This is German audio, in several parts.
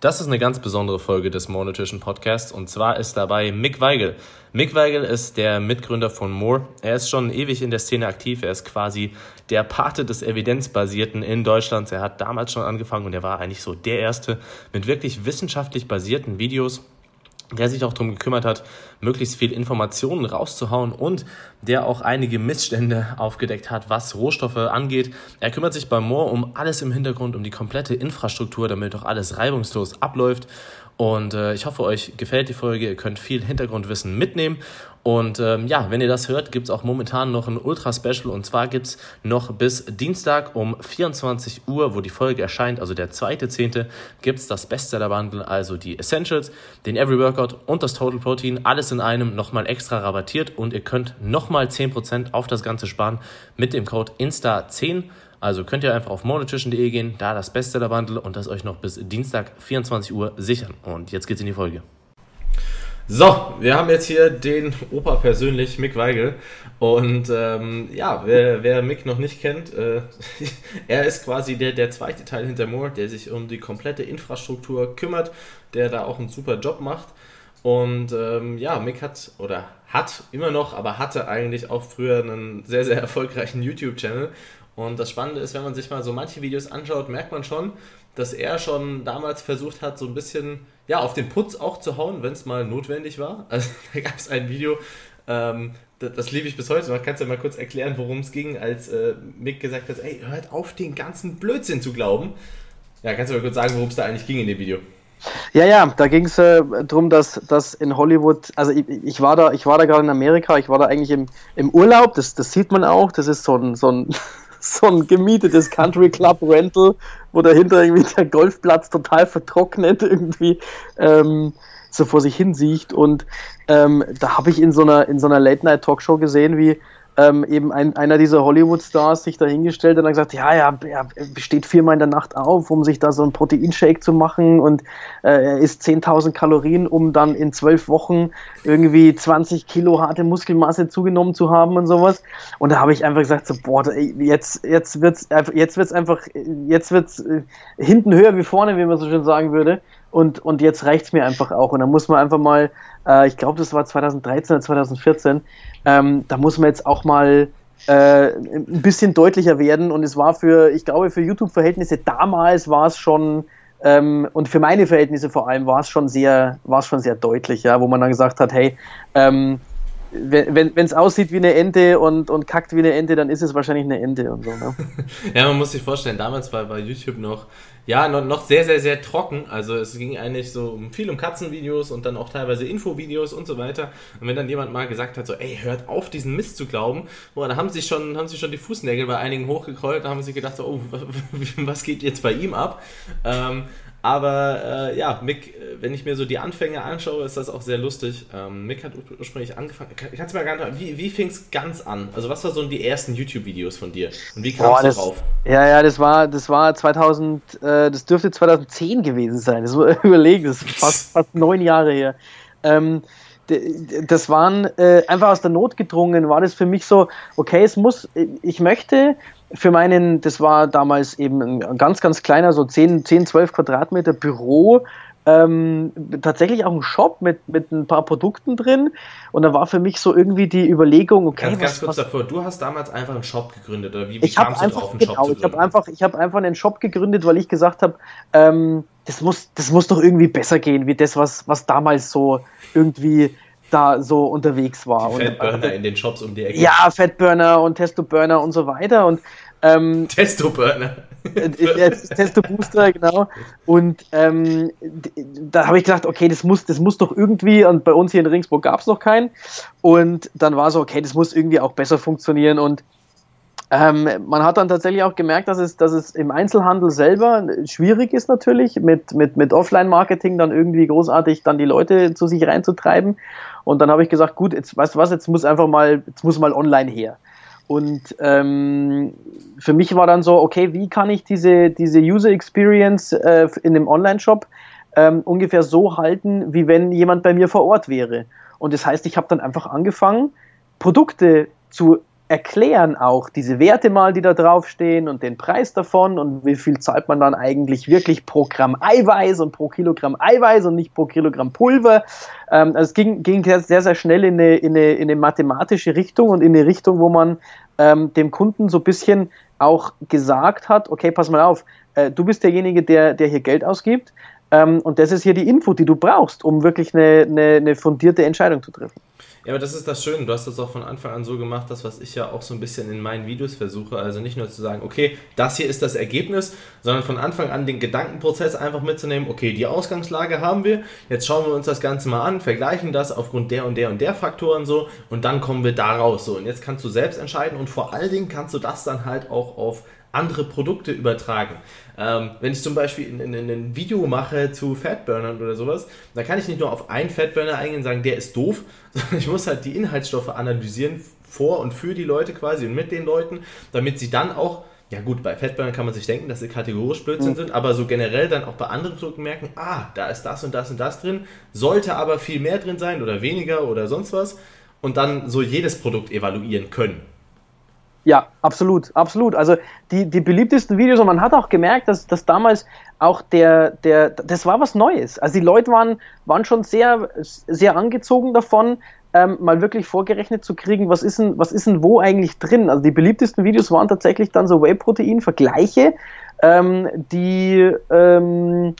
Das ist eine ganz besondere Folge des More Nutrition Podcasts und zwar ist dabei Mick Weigel. Mick Weigel ist der Mitgründer von More. Er ist schon ewig in der Szene aktiv. Er ist quasi der Pate des Evidenzbasierten in Deutschland. Er hat damals schon angefangen und er war eigentlich so der Erste mit wirklich wissenschaftlich basierten Videos der sich auch darum gekümmert hat, möglichst viel Informationen rauszuhauen und der auch einige Missstände aufgedeckt hat, was Rohstoffe angeht. Er kümmert sich bei Moore um alles im Hintergrund, um die komplette Infrastruktur, damit auch alles reibungslos abläuft. Und äh, ich hoffe, euch gefällt die Folge. Ihr könnt viel Hintergrundwissen mitnehmen. Und ähm, ja, wenn ihr das hört, gibt es auch momentan noch ein Ultra-Special. Und zwar gibt es noch bis Dienstag um 24 Uhr, wo die Folge erscheint, also der 2.10., gibt es das Bestseller-Bundle, also die Essentials, den Every Workout und das Total Protein. Alles in einem nochmal extra rabattiert. Und ihr könnt nochmal 10% auf das Ganze sparen mit dem Code INSTA10. Also könnt ihr einfach auf mononutrition.de gehen, da das Bestseller-Bundle und das euch noch bis Dienstag 24 Uhr sichern. Und jetzt geht's in die Folge. So, wir haben jetzt hier den Opa persönlich, Mick Weigel. Und ähm, ja, wer, wer Mick noch nicht kennt, äh, er ist quasi der, der zweite Teil hinter Moore, der sich um die komplette Infrastruktur kümmert, der da auch einen super Job macht. Und ähm, ja, Mick hat oder hat immer noch, aber hatte eigentlich auch früher einen sehr, sehr erfolgreichen YouTube-Channel. Und das Spannende ist, wenn man sich mal so manche Videos anschaut, merkt man schon, dass er schon damals versucht hat, so ein bisschen ja, auf den Putz auch zu hauen, wenn es mal notwendig war. Also da gab es ein Video, ähm, das, das liebe ich bis heute noch. Kannst du ja mal kurz erklären, worum es ging, als äh, Mick gesagt hat, ey, hört auf, den ganzen Blödsinn zu glauben. Ja, kannst du mal kurz sagen, worum es da eigentlich ging in dem Video? Ja, ja, da ging es äh, darum, dass, dass in Hollywood, also ich, ich war da, da gerade in Amerika, ich war da eigentlich im, im Urlaub, das, das sieht man auch, das ist so ein, so ein so ein gemietetes Country Club Rental, wo dahinter irgendwie der Golfplatz total vertrocknet irgendwie ähm, so vor sich hin sieht. Und ähm, da habe ich in so einer, in so einer Late-Night-Talkshow gesehen, wie ähm, eben ein, einer dieser Hollywood-Stars sich dahingestellt und dann gesagt, ja, ja, er steht viermal in der Nacht auf, um sich da so ein Proteinshake zu machen und äh, er isst 10.000 Kalorien, um dann in zwölf Wochen irgendwie 20 Kilo harte Muskelmasse zugenommen zu haben und sowas. Und da habe ich einfach gesagt, so, boah, jetzt, jetzt wird's, jetzt wird's einfach, jetzt wird's äh, hinten höher wie vorne, wie man so schön sagen würde. Und, und jetzt reicht's mir einfach auch. Und dann muss man einfach mal, äh, ich glaube, das war 2013 oder 2014, ähm, da muss man jetzt auch mal äh, ein bisschen deutlicher werden. Und es war für, ich glaube, für YouTube-Verhältnisse damals war es schon, ähm, und für meine Verhältnisse vor allem war es schon sehr, war es schon sehr deutlich, ja, wo man dann gesagt hat, hey, ähm, wenn es aussieht wie eine Ente und, und kackt wie eine Ente, dann ist es wahrscheinlich eine Ente und so. Ne? ja, man muss sich vorstellen, damals war bei YouTube noch, ja, noch, sehr, sehr, sehr trocken. Also es ging eigentlich so viel um Katzenvideos und dann auch teilweise Infovideos und so weiter. Und wenn dann jemand mal gesagt hat, so, ey, hört auf, diesen Mist zu glauben, boah, da haben sich schon, haben sich schon die Fußnägel bei einigen hochgekrollt, da haben sie gedacht, so, oh, was geht jetzt bei ihm ab? Ähm, aber äh, ja, Mick, äh, wenn ich mir so die Anfänge anschaue, ist das auch sehr lustig. Ähm, Mick hat ursprünglich angefangen. Kannst du mal ganz, wie, wie fing es ganz an? Also was waren so die ersten YouTube-Videos von dir? Und wie kamst du drauf? Ja, ja, das war, das war 2000, äh, das dürfte 2010 gewesen sein. Das überlegen, das ist fast, fast neun Jahre her. Ähm, das waren äh, einfach aus der Not gedrungen, war das für mich so, okay, es muss, ich möchte für meinen, das war damals eben ein ganz, ganz kleiner, so 10, 10 12 Quadratmeter Büro, ähm, tatsächlich auch ein Shop mit, mit ein paar Produkten drin. Und da war für mich so irgendwie die Überlegung, okay. Ganz, ganz kurz was, davor, du hast damals einfach einen Shop gegründet, oder wie, wie kamst du drauf, einen genau, Shop zu gründen? Ich habe einfach, hab einfach einen Shop gegründet, weil ich gesagt habe, ähm, das, muss, das muss doch irgendwie besser gehen, wie das, was, was damals so irgendwie da so unterwegs war. Die Fatburner in den Shops um die Ecke. Ja, Fatburner und Testo-Burner und so weiter. Und ähm, Testo-Burner. Äh, äh, Testo-Booster, genau. Und ähm, da habe ich gedacht, okay, das muss, das muss doch irgendwie, und bei uns hier in Ringsburg gab es noch keinen. Und dann war so, okay, das muss irgendwie auch besser funktionieren. Und ähm, man hat dann tatsächlich auch gemerkt, dass es, dass es im Einzelhandel selber schwierig ist natürlich, mit, mit, mit Offline-Marketing dann irgendwie großartig dann die Leute zu sich reinzutreiben. Und dann habe ich gesagt, gut, jetzt weißt du was, jetzt muss einfach mal, jetzt muss mal online her. Und ähm, für mich war dann so, okay, wie kann ich diese, diese User Experience äh, in dem Online-Shop ähm, ungefähr so halten, wie wenn jemand bei mir vor Ort wäre. Und das heißt, ich habe dann einfach angefangen, Produkte zu erklären auch diese Werte mal, die da draufstehen und den Preis davon und wie viel zahlt man dann eigentlich wirklich pro Gramm Eiweiß und pro Kilogramm Eiweiß und nicht pro Kilogramm Pulver. Ähm, also es ging, ging sehr, sehr schnell in eine, in, eine, in eine mathematische Richtung und in eine Richtung, wo man ähm, dem Kunden so ein bisschen auch gesagt hat, okay, pass mal auf, äh, du bist derjenige, der, der hier Geld ausgibt ähm, und das ist hier die Info, die du brauchst, um wirklich eine, eine, eine fundierte Entscheidung zu treffen. Ja, aber das ist das Schöne. Du hast das auch von Anfang an so gemacht, das, was ich ja auch so ein bisschen in meinen Videos versuche. Also nicht nur zu sagen, okay, das hier ist das Ergebnis, sondern von Anfang an den Gedankenprozess einfach mitzunehmen, okay, die Ausgangslage haben wir, jetzt schauen wir uns das Ganze mal an, vergleichen das aufgrund der und der und der Faktoren so und dann kommen wir da raus. So, und jetzt kannst du selbst entscheiden und vor allen Dingen kannst du das dann halt auch auf andere Produkte übertragen. Ähm, wenn ich zum Beispiel in, in, in ein Video mache zu Fatburnern oder sowas, dann kann ich nicht nur auf einen Fatburner eingehen und sagen, der ist doof, sondern ich muss halt die Inhaltsstoffe analysieren vor und für die Leute quasi und mit den Leuten, damit sie dann auch ja gut, bei Fatburnern kann man sich denken, dass sie kategorisch Blödsinn mhm. sind, aber so generell dann auch bei anderen Produkten merken, ah, da ist das und das und das drin, sollte aber viel mehr drin sein oder weniger oder sonst was und dann so jedes Produkt evaluieren können. Ja, absolut, absolut. Also die, die beliebtesten Videos und man hat auch gemerkt, dass, dass damals auch der, der, das war was Neues. Also die Leute waren, waren schon sehr, sehr angezogen davon, ähm, mal wirklich vorgerechnet zu kriegen, was ist, denn, was ist denn wo eigentlich drin. Also die beliebtesten Videos waren tatsächlich dann so Whey-Protein-Vergleiche, ähm, die ähm,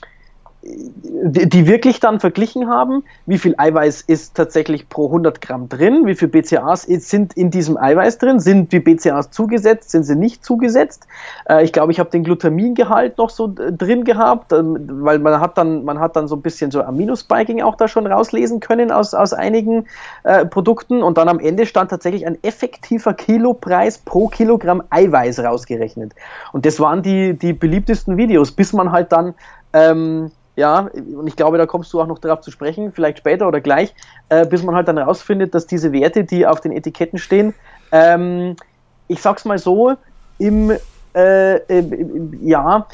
die, wirklich dann verglichen haben, wie viel Eiweiß ist tatsächlich pro 100 Gramm drin, wie viel BCAAs sind in diesem Eiweiß drin, sind die BCAAs zugesetzt, sind sie nicht zugesetzt. Äh, ich glaube, ich habe den Glutamingehalt noch so drin gehabt, ähm, weil man hat dann, man hat dann so ein bisschen so Aminospiking auch da schon rauslesen können aus, aus einigen äh, Produkten und dann am Ende stand tatsächlich ein effektiver Kilopreis pro Kilogramm Eiweiß rausgerechnet. Und das waren die, die beliebtesten Videos, bis man halt dann ähm, ja, und ich glaube, da kommst du auch noch darauf zu sprechen, vielleicht später oder gleich, äh, bis man halt dann rausfindet, dass diese Werte, die auf den Etiketten stehen, ähm, ich sag's mal so, im äh, äh, ja,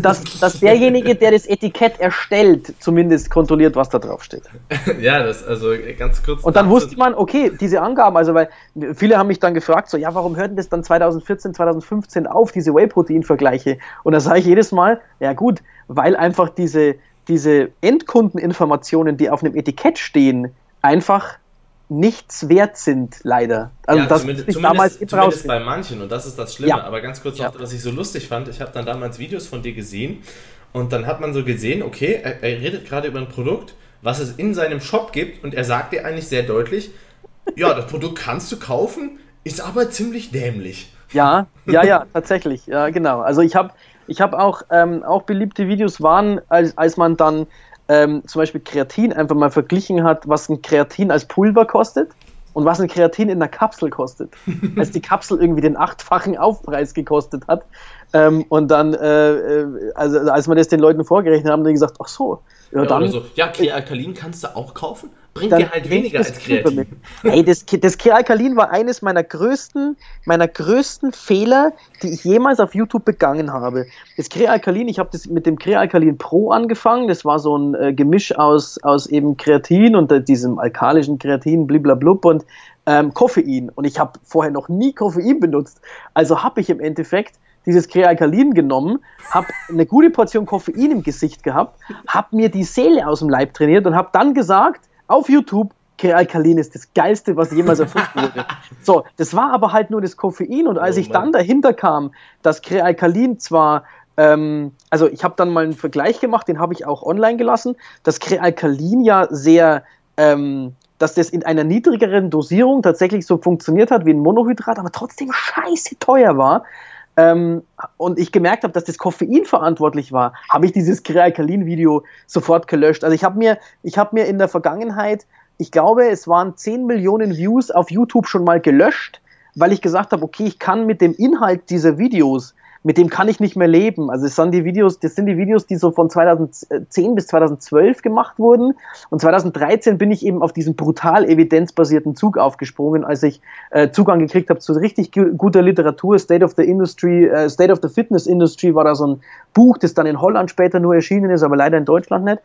dass, dass derjenige, der das Etikett erstellt, zumindest kontrolliert, was da drauf steht. Ja, das, also ganz kurz. Und dann wusste man, okay, diese Angaben, also weil viele haben mich dann gefragt, so, ja, warum hört denn das dann 2014, 2015 auf, diese Whey-Protein-Vergleiche? Und da sage ich jedes Mal, ja gut, weil einfach diese, diese Endkundeninformationen, die auf einem Etikett stehen, einfach nichts wert sind, leider. Also ja, das zumindest, zumindest, zumindest bei manchen und das ist das Schlimme. Ja. Aber ganz kurz noch, ja. was ich so lustig fand, ich habe dann damals Videos von dir gesehen und dann hat man so gesehen, okay, er, er, redet gerade über ein Produkt, was es in seinem Shop gibt und er sagt dir eigentlich sehr deutlich, ja, das Produkt kannst du kaufen, ist aber ziemlich dämlich. Ja, ja, ja, tatsächlich, ja, genau. Also ich habe ich habe auch, ähm, auch beliebte Videos waren, als, als man dann ähm, zum Beispiel Kreatin einfach mal verglichen hat, was ein Kreatin als Pulver kostet und was ein Kreatin in der Kapsel kostet. als die Kapsel irgendwie den achtfachen Aufpreis gekostet hat. Ähm, und dann, äh, äh also als man das den Leuten vorgerechnet haben, haben die gesagt, ach so, ja, ja dann. So. Ja, Kreatin kannst du auch kaufen? Bringt dir halt weniger als Kreatin. Ey, das, das Krealkalin war eines meiner größten, meiner größten Fehler, die ich jemals auf YouTube begangen habe. Das Krealkalin, ich habe das mit dem Krealkalin Pro angefangen. Das war so ein äh, Gemisch aus, aus eben Kreatin und äh, diesem alkalischen Kreatin, bliblablub und ähm, Koffein. Und ich habe vorher noch nie Koffein benutzt. Also habe ich im Endeffekt dieses Krealkalin genommen, habe eine gute Portion Koffein im Gesicht gehabt, habe mir die Seele aus dem Leib trainiert und habe dann gesagt, auf YouTube, Krealkalin ist das Geilste, was jemals erfunden wurde. So, das war aber halt nur das Koffein und als oh, ich dann dahinter kam, dass Krealkalin zwar ähm, also ich habe dann mal einen Vergleich gemacht, den habe ich auch online gelassen, dass Krealkalin ja sehr, ähm, dass das in einer niedrigeren Dosierung tatsächlich so funktioniert hat wie ein Monohydrat, aber trotzdem scheiße teuer war. Ähm, und ich gemerkt habe, dass das Koffein verantwortlich war, habe ich dieses Krealkalin-Video sofort gelöscht. Also ich habe mir, ich habe mir in der Vergangenheit, ich glaube, es waren 10 Millionen Views auf YouTube schon mal gelöscht, weil ich gesagt habe, okay, ich kann mit dem Inhalt dieser Videos mit dem kann ich nicht mehr leben. Also es sind die Videos, das sind die Videos, die so von 2010 bis 2012 gemacht wurden. Und 2013 bin ich eben auf diesen brutal evidenzbasierten Zug aufgesprungen, als ich äh, Zugang gekriegt habe zu richtig guter Literatur. State of the Industry, äh, State of the Fitness Industry war da so ein Buch, das dann in Holland später nur erschienen ist, aber leider in Deutschland nicht.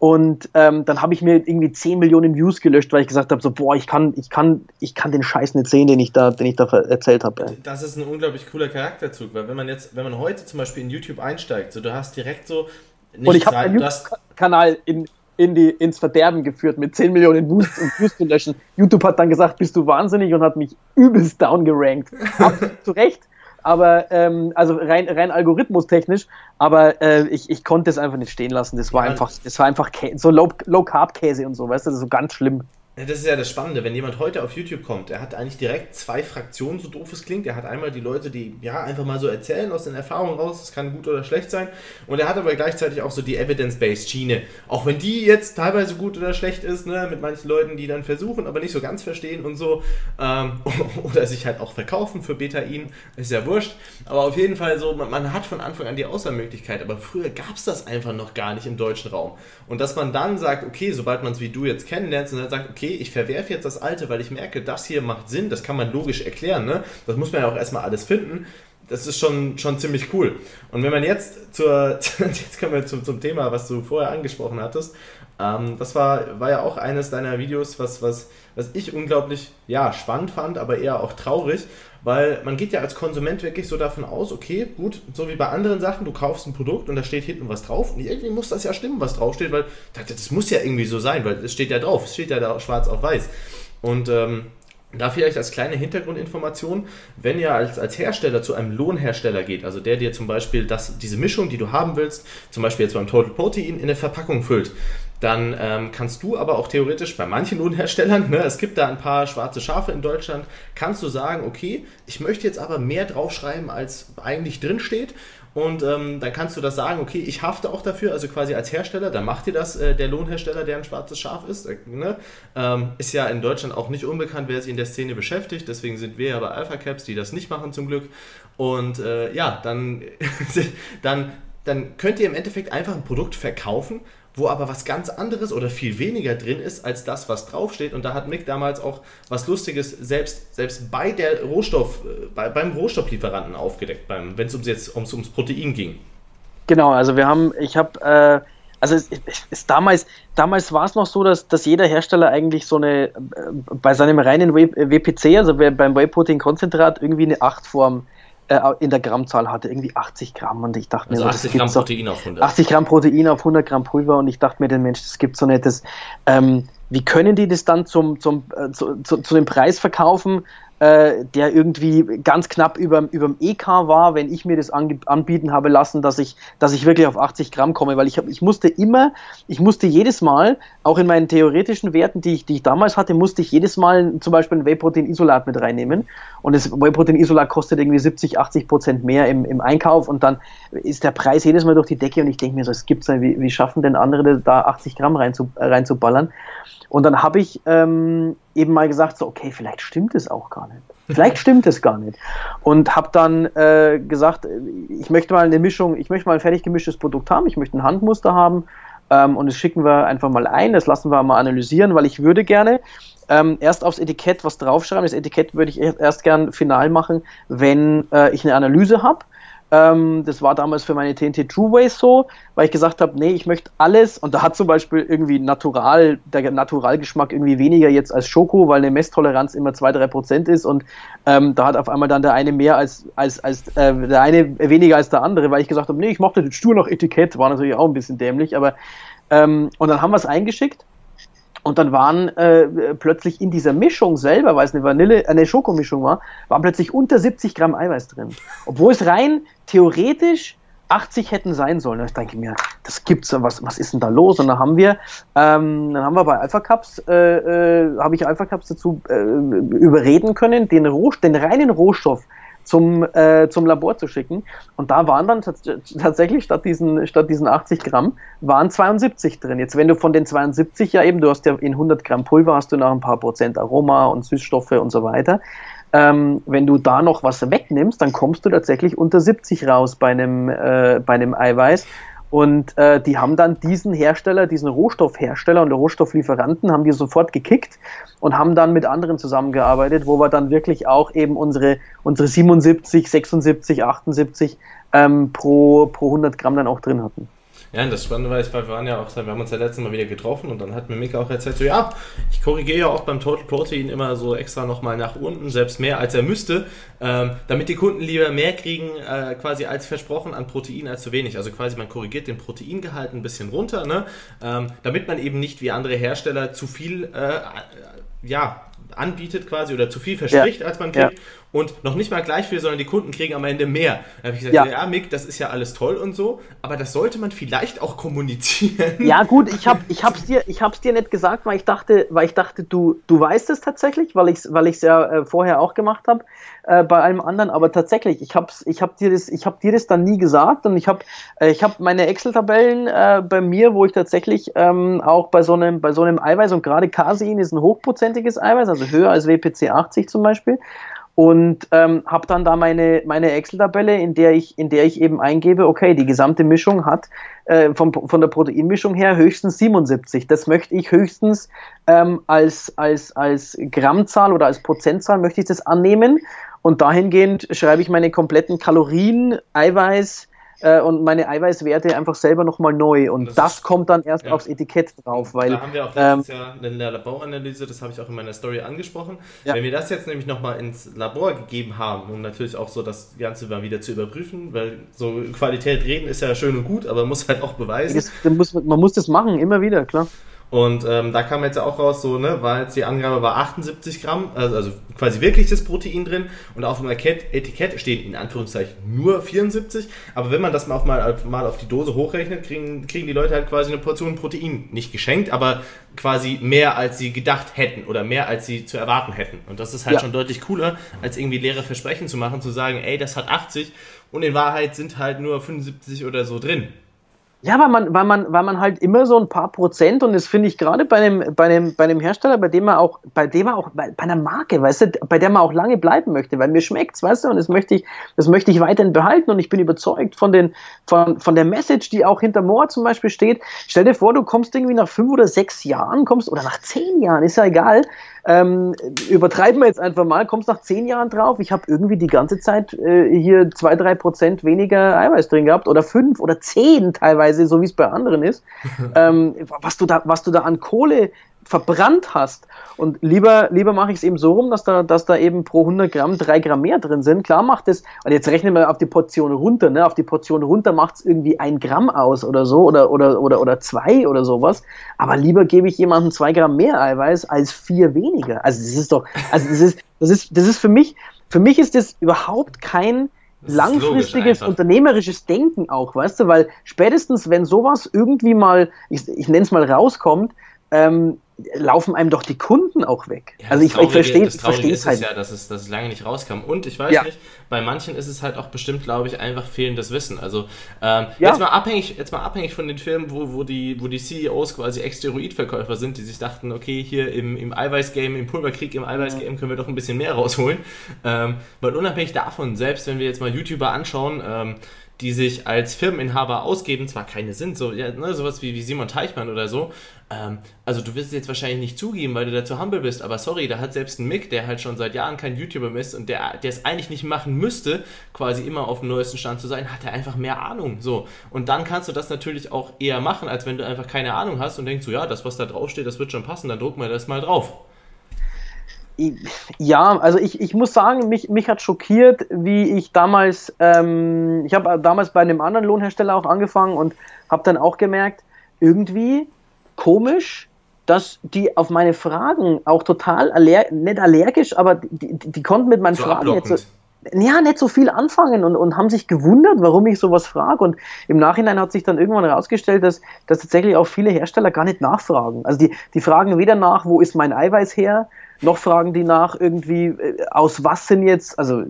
Und ähm, dann habe ich mir irgendwie 10 Millionen Views gelöscht, weil ich gesagt habe, so, boah, ich kann, ich kann, ich kann den Scheiß nicht sehen, den ich da, den ich da erzählt habe. Das ist ein unglaublich cooler Charakterzug, weil wenn man jetzt, wenn man heute zum Beispiel in YouTube einsteigt, so du hast direkt so Und ich habe meinen YouTube-Kanal in, in die, ins Verderben geführt, mit 10 Millionen Views und Views zu löschen. YouTube hat dann gesagt, bist du wahnsinnig und hat mich übelst downgerankt. zu Recht, aber ähm, also rein, rein algorithmustechnisch, aber äh, ich, ich konnte es einfach nicht stehen lassen. Das war ja. einfach, das war einfach so Low, Low Carb Käse und so, weißt du, das ist so ganz schlimm. Ja, das ist ja das Spannende, wenn jemand heute auf YouTube kommt, er hat eigentlich direkt zwei Fraktionen, so doof es klingt. Er hat einmal die Leute, die ja einfach mal so erzählen aus den Erfahrungen raus, das kann gut oder schlecht sein. Und er hat aber gleichzeitig auch so die Evidence-Based Schiene. Auch wenn die jetzt teilweise gut oder schlecht ist, ne, mit manchen Leuten, die dann versuchen, aber nicht so ganz verstehen und so. Ähm, oder sich halt auch verkaufen für Betain, ist ja wurscht. Aber auf jeden Fall so, man, man hat von Anfang an die Auswahlmöglichkeit, aber früher gab es das einfach noch gar nicht im deutschen Raum. Und dass man dann sagt, okay, sobald man es wie du jetzt kennenlernt, und dann sagt, okay, ich verwerfe jetzt das Alte, weil ich merke, das hier macht Sinn, das kann man logisch erklären, ne? Das muss man ja auch erstmal alles finden. Das ist schon, schon ziemlich cool. Und wenn man jetzt zur, jetzt kommen wir zum, zum Thema, was du vorher angesprochen hattest. Ähm, das war, war ja auch eines deiner Videos, was, was, was ich unglaublich, ja, spannend fand, aber eher auch traurig, weil man geht ja als Konsument wirklich so davon aus, okay, gut, so wie bei anderen Sachen, du kaufst ein Produkt und da steht hinten was drauf und irgendwie muss das ja stimmen, was draufsteht, weil das, muss ja irgendwie so sein, weil es steht ja drauf, es steht ja da schwarz auf weiß. Und ähm, da vielleicht als kleine Hintergrundinformation, wenn ihr als, als Hersteller zu einem Lohnhersteller geht, also der dir zum Beispiel das, diese Mischung, die du haben willst, zum Beispiel jetzt beim Total Protein, in eine Verpackung füllt, dann ähm, kannst du aber auch theoretisch bei manchen Lohnherstellern, ne, es gibt da ein paar schwarze Schafe in Deutschland, kannst du sagen, okay, ich möchte jetzt aber mehr draufschreiben, als eigentlich drin steht. Und ähm, dann kannst du das sagen, okay, ich hafte auch dafür, also quasi als Hersteller, dann macht dir das äh, der Lohnhersteller, der ein schwarzes Schaf ist. Äh, ne? ähm, ist ja in Deutschland auch nicht unbekannt, wer sich in der Szene beschäftigt. Deswegen sind wir ja bei Alpha Caps, die das nicht machen zum Glück. Und äh, ja, dann, dann, dann könnt ihr im Endeffekt einfach ein Produkt verkaufen, wo aber was ganz anderes oder viel weniger drin ist als das, was draufsteht. Und da hat Mick damals auch was Lustiges selbst, selbst bei der Rohstoff, äh, bei, beim Rohstofflieferanten aufgedeckt, wenn es ums jetzt ums, ums Protein ging. Genau, also wir haben, ich habe, äh, also es, es, damals, damals war es noch so, dass, dass jeder Hersteller eigentlich so eine, äh, bei seinem reinen WPC, also beim Whey-Protein-Konzentrat, irgendwie eine 8-Form äh, in der Grammzahl hatte, irgendwie 80 Gramm. Und ich dachte also mir, 80 Gramm Protein auf 100. 80 Gramm Protein auf 100 Gramm Pulver. Und ich dachte mir, den Mensch, das gibt so nettes. Ähm, wie können die das dann zum, zum, äh, zu, zu, zu dem Preis verkaufen, äh, der irgendwie ganz knapp über, dem EK war, wenn ich mir das anbieten habe lassen, dass ich, dass ich wirklich auf 80 Gramm komme, weil ich, hab, ich musste immer, ich musste jedes Mal, auch in meinen theoretischen Werten, die ich, die ich damals hatte, musste ich jedes Mal zum Beispiel ein Whey-Protein-Isolat mit reinnehmen. Und das Whey-Protein-Isolat kostet irgendwie 70, 80 Prozent mehr im, im Einkauf. Und dann ist der Preis jedes Mal durch die Decke. Und ich denke mir so, es gibt's wie, wie schaffen denn andere da 80 Gramm reinzuballern? Rein und dann habe ich ähm, eben mal gesagt, so, okay, vielleicht stimmt es auch gar nicht. Vielleicht stimmt es gar nicht. Und habe dann äh, gesagt, ich möchte mal eine Mischung, ich möchte mal ein fertig gemischtes Produkt haben, ich möchte ein Handmuster haben ähm, und das schicken wir einfach mal ein, das lassen wir mal analysieren, weil ich würde gerne ähm, erst aufs Etikett was draufschreiben. Das Etikett würde ich erst gern final machen, wenn äh, ich eine Analyse habe ähm, das war damals für meine TNT True Ways so, weil ich gesagt habe, nee, ich möchte alles. Und da hat zum Beispiel irgendwie Natural, der Naturalgeschmack irgendwie weniger jetzt als Schoko, weil eine Messtoleranz immer 2-3% ist. Und ähm, da hat auf einmal dann der eine mehr als, als, als äh, der eine weniger als der andere, weil ich gesagt habe, nee, ich mochte das stur nach Etikett, war natürlich auch ein bisschen dämlich, aber ähm, und dann haben wir es eingeschickt und dann waren äh, plötzlich in dieser Mischung selber, weil es eine Vanille, eine Schokomischung war, waren plötzlich unter 70 Gramm Eiweiß drin. Obwohl es rein theoretisch 80 hätten sein sollen. Ich denke mir, das gibt's, was, was ist denn da los? Und dann haben wir, ähm, dann haben wir bei Alpha Cups, äh, äh, habe ich Alpha Cups dazu äh, überreden können, den, Roh, den reinen Rohstoff zum, äh, zum Labor zu schicken. Und da waren dann tatsächlich statt diesen, statt diesen 80 Gramm, waren 72 drin. Jetzt, wenn du von den 72 ja eben, du hast ja in 100 Gramm Pulver hast du noch ein paar Prozent Aroma und Süßstoffe und so weiter. Ähm, wenn du da noch was wegnimmst, dann kommst du tatsächlich unter 70 raus bei einem, äh, bei einem Eiweiß. Und äh, die haben dann diesen Hersteller, diesen Rohstoffhersteller und Rohstofflieferanten, haben die sofort gekickt und haben dann mit anderen zusammengearbeitet, wo wir dann wirklich auch eben unsere, unsere 77, 76, 78 ähm, pro, pro 100 Gramm dann auch drin hatten. Ja, das Spannende war, wir waren ja auch, wir haben uns ja letztes Mal wieder getroffen und dann hat mir Mika auch erzählt, so ja, ich korrigiere ja auch beim Total Protein immer so extra nochmal nach unten, selbst mehr als er müsste, ähm, damit die Kunden lieber mehr kriegen, äh, quasi als versprochen an Protein als zu wenig. Also quasi man korrigiert den Proteingehalt ein bisschen runter, ne? Ähm, damit man eben nicht wie andere Hersteller zu viel, äh, ja, anbietet quasi oder zu viel verspricht, ja. als man kriegt. Ja. Und noch nicht mal gleich viel, sondern die Kunden kriegen am Ende mehr. Da habe ich gesagt, ja. ja, Mick, das ist ja alles toll und so, aber das sollte man vielleicht auch kommunizieren. Ja, gut, ich habe ich hab's dir, ich hab's dir nicht gesagt, weil ich dachte, weil ich dachte, du, du weißt es tatsächlich, weil ich es weil ja äh, vorher auch gemacht habe äh, bei einem anderen, aber tatsächlich, ich habe ich hab dir, das, ich hab dir das dann nie gesagt und ich habe äh, ich hab meine Excel-Tabellen äh, bei mir, wo ich tatsächlich ähm, auch bei so, einem, bei so einem Eiweiß und gerade Casein ist ein hochprozentiges Eiweiß, also höher als WPC 80 zum Beispiel und ähm, habe dann da meine, meine Excel-Tabelle, in der ich in der ich eben eingebe, okay, die gesamte Mischung hat äh, vom, von der Proteinmischung her höchstens 77. Das möchte ich höchstens ähm, als, als, als Grammzahl oder als Prozentzahl möchte ich das annehmen und dahingehend schreibe ich meine kompletten Kalorien, Eiweiß, äh, und meine Eiweißwerte einfach selber nochmal neu. Und das, das kommt dann erst ja. aufs Etikett drauf. Weil, da haben wir auch letztes ähm, Jahr eine Laboranalyse, das habe ich auch in meiner Story angesprochen. Ja. Wenn wir das jetzt nämlich nochmal ins Labor gegeben haben, um natürlich auch so das Ganze mal wieder zu überprüfen, weil so Qualität reden ist ja schön und gut, aber man muss halt auch beweisen. Das, muss, man muss das machen, immer wieder, klar. Und ähm, da kam jetzt ja auch raus, so, ne, war jetzt die Angabe war 78 Gramm, also, also quasi wirklich das Protein drin und auf dem Etikett steht in Anführungszeichen nur 74, aber wenn man das mal auf, mal, mal auf die Dose hochrechnet, kriegen, kriegen die Leute halt quasi eine Portion Protein, nicht geschenkt, aber quasi mehr als sie gedacht hätten oder mehr als sie zu erwarten hätten. Und das ist halt ja. schon deutlich cooler, als irgendwie leere Versprechen zu machen, zu sagen, ey, das hat 80 und in Wahrheit sind halt nur 75 oder so drin. Ja, weil man, weil man, weil man halt immer so ein paar Prozent und das finde ich gerade bei einem, bei einem, bei einem Hersteller, bei dem man auch, bei dem man auch, bei, bei einer Marke, weißt du, bei der man auch lange bleiben möchte, weil mir schmeckt's, weißt du, und das möchte ich, das möchte ich weiterhin behalten und ich bin überzeugt von den, von, von der Message, die auch hinter Moore zum Beispiel steht. Stell dir vor, du kommst irgendwie nach fünf oder sechs Jahren, kommst, oder nach zehn Jahren, ist ja egal, ähm, übertreiben wir jetzt einfach mal, kommst nach zehn Jahren drauf, ich habe irgendwie die ganze Zeit äh, hier zwei, drei Prozent weniger Eiweiß drin gehabt oder fünf oder zehn teilweise, so wie es bei anderen ist, ähm, was, du da, was du da an Kohle verbrannt hast. Und lieber, lieber mache ich es eben so rum, dass da, dass da eben pro 100 Gramm 3 Gramm mehr drin sind. Klar macht es, und jetzt rechnen wir auf die Portion runter, ne? auf die Portion runter macht es irgendwie ein Gramm aus oder so oder, oder, oder, oder zwei oder sowas. Aber lieber gebe ich jemandem zwei Gramm mehr Eiweiß als vier weniger. Also das ist doch, also das ist, das ist, das ist für mich, für mich ist das überhaupt kein, langfristiges unternehmerisches Denken auch, weißt du, weil spätestens, wenn sowas irgendwie mal, ich, ich nenne es mal rauskommt, ähm, laufen einem doch die Kunden auch weg. Ja, also ich, ich verstehe es ist halt. ja, dass es, dass es lange nicht rauskam. Und ich weiß ja. nicht, bei manchen ist es halt auch bestimmt, glaube ich, einfach fehlendes Wissen. Also ähm, ja. jetzt mal abhängig, jetzt mal abhängig von den Filmen, wo, wo die, wo die CEOs quasi Ex-Steroid-Verkäufer sind, die sich dachten, okay, hier im, im Eiweiß-Game, im Pulverkrieg, im Eiweiß-Game können wir doch ein bisschen mehr rausholen. Ähm, weil unabhängig davon, selbst wenn wir jetzt mal YouTuber anschauen, ähm, die sich als Firmeninhaber ausgeben, zwar keine sind, so, ja, ne, sowas wie, wie Simon Teichmann oder so. Ähm, also du wirst es jetzt wahrscheinlich nicht zugeben, weil du dazu humble bist, aber sorry, da hat selbst ein Mick, der halt schon seit Jahren kein YouTuber ist und der, der es eigentlich nicht machen müsste, quasi immer auf dem neuesten Stand zu sein, hat er einfach mehr Ahnung. So. Und dann kannst du das natürlich auch eher machen, als wenn du einfach keine Ahnung hast und denkst so, ja, das, was da draufsteht, das wird schon passen, dann drucken wir das mal drauf. Ja, also ich, ich muss sagen, mich, mich hat schockiert, wie ich damals, ähm, ich habe damals bei einem anderen Lohnhersteller auch angefangen und habe dann auch gemerkt, irgendwie komisch, dass die auf meine Fragen auch total aller nicht allergisch, aber die, die, die konnten mit meinen so Fragen jetzt so, ja, nicht so viel anfangen und, und haben sich gewundert, warum ich sowas frage. Und im Nachhinein hat sich dann irgendwann herausgestellt, dass, dass tatsächlich auch viele Hersteller gar nicht nachfragen. Also die, die fragen weder nach, wo ist mein Eiweiß her, noch fragen die nach irgendwie, äh, aus was sind jetzt, also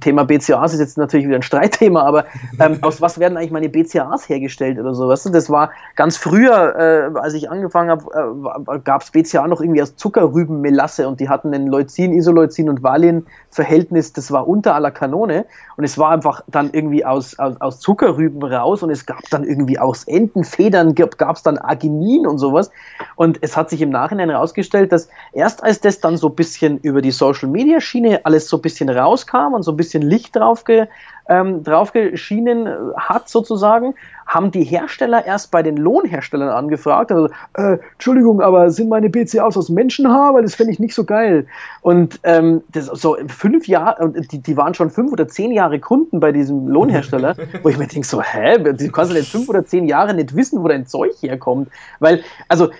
Thema BCAAs ist jetzt natürlich wieder ein Streitthema, aber ähm, aus was werden eigentlich meine BCAAs hergestellt oder so, weißt du? Das war ganz früher, äh, als ich angefangen habe, äh, gab es BCA noch irgendwie aus Zuckerrübenmelasse und die hatten ein Leucin, Isoleucin und Valin-Verhältnis, das war unter aller Kanone und es war einfach dann irgendwie aus, aus, aus Zuckerrüben raus und es gab dann irgendwie aus Entenfedern, gab es dann Arginin und sowas und es hat sich im Nachhinein herausgestellt, dass erst als das dann so ein bisschen über die Social Media Schiene alles so ein bisschen rauskam und so ein bisschen Licht drauf ge, ähm, draufgeschienen hat sozusagen, haben die Hersteller erst bei den Lohnherstellern angefragt. Also, äh, Entschuldigung, aber sind meine BCAs aus Menschenhaar? Weil das fände ich nicht so geil. Und ähm, das, so fünf Jahre, die, die waren schon fünf oder zehn Jahre Kunden bei diesem Lohnhersteller, wo ich mir denke, so, hä, du kannst jetzt fünf oder zehn Jahre nicht wissen, wo dein Zeug herkommt. Weil, also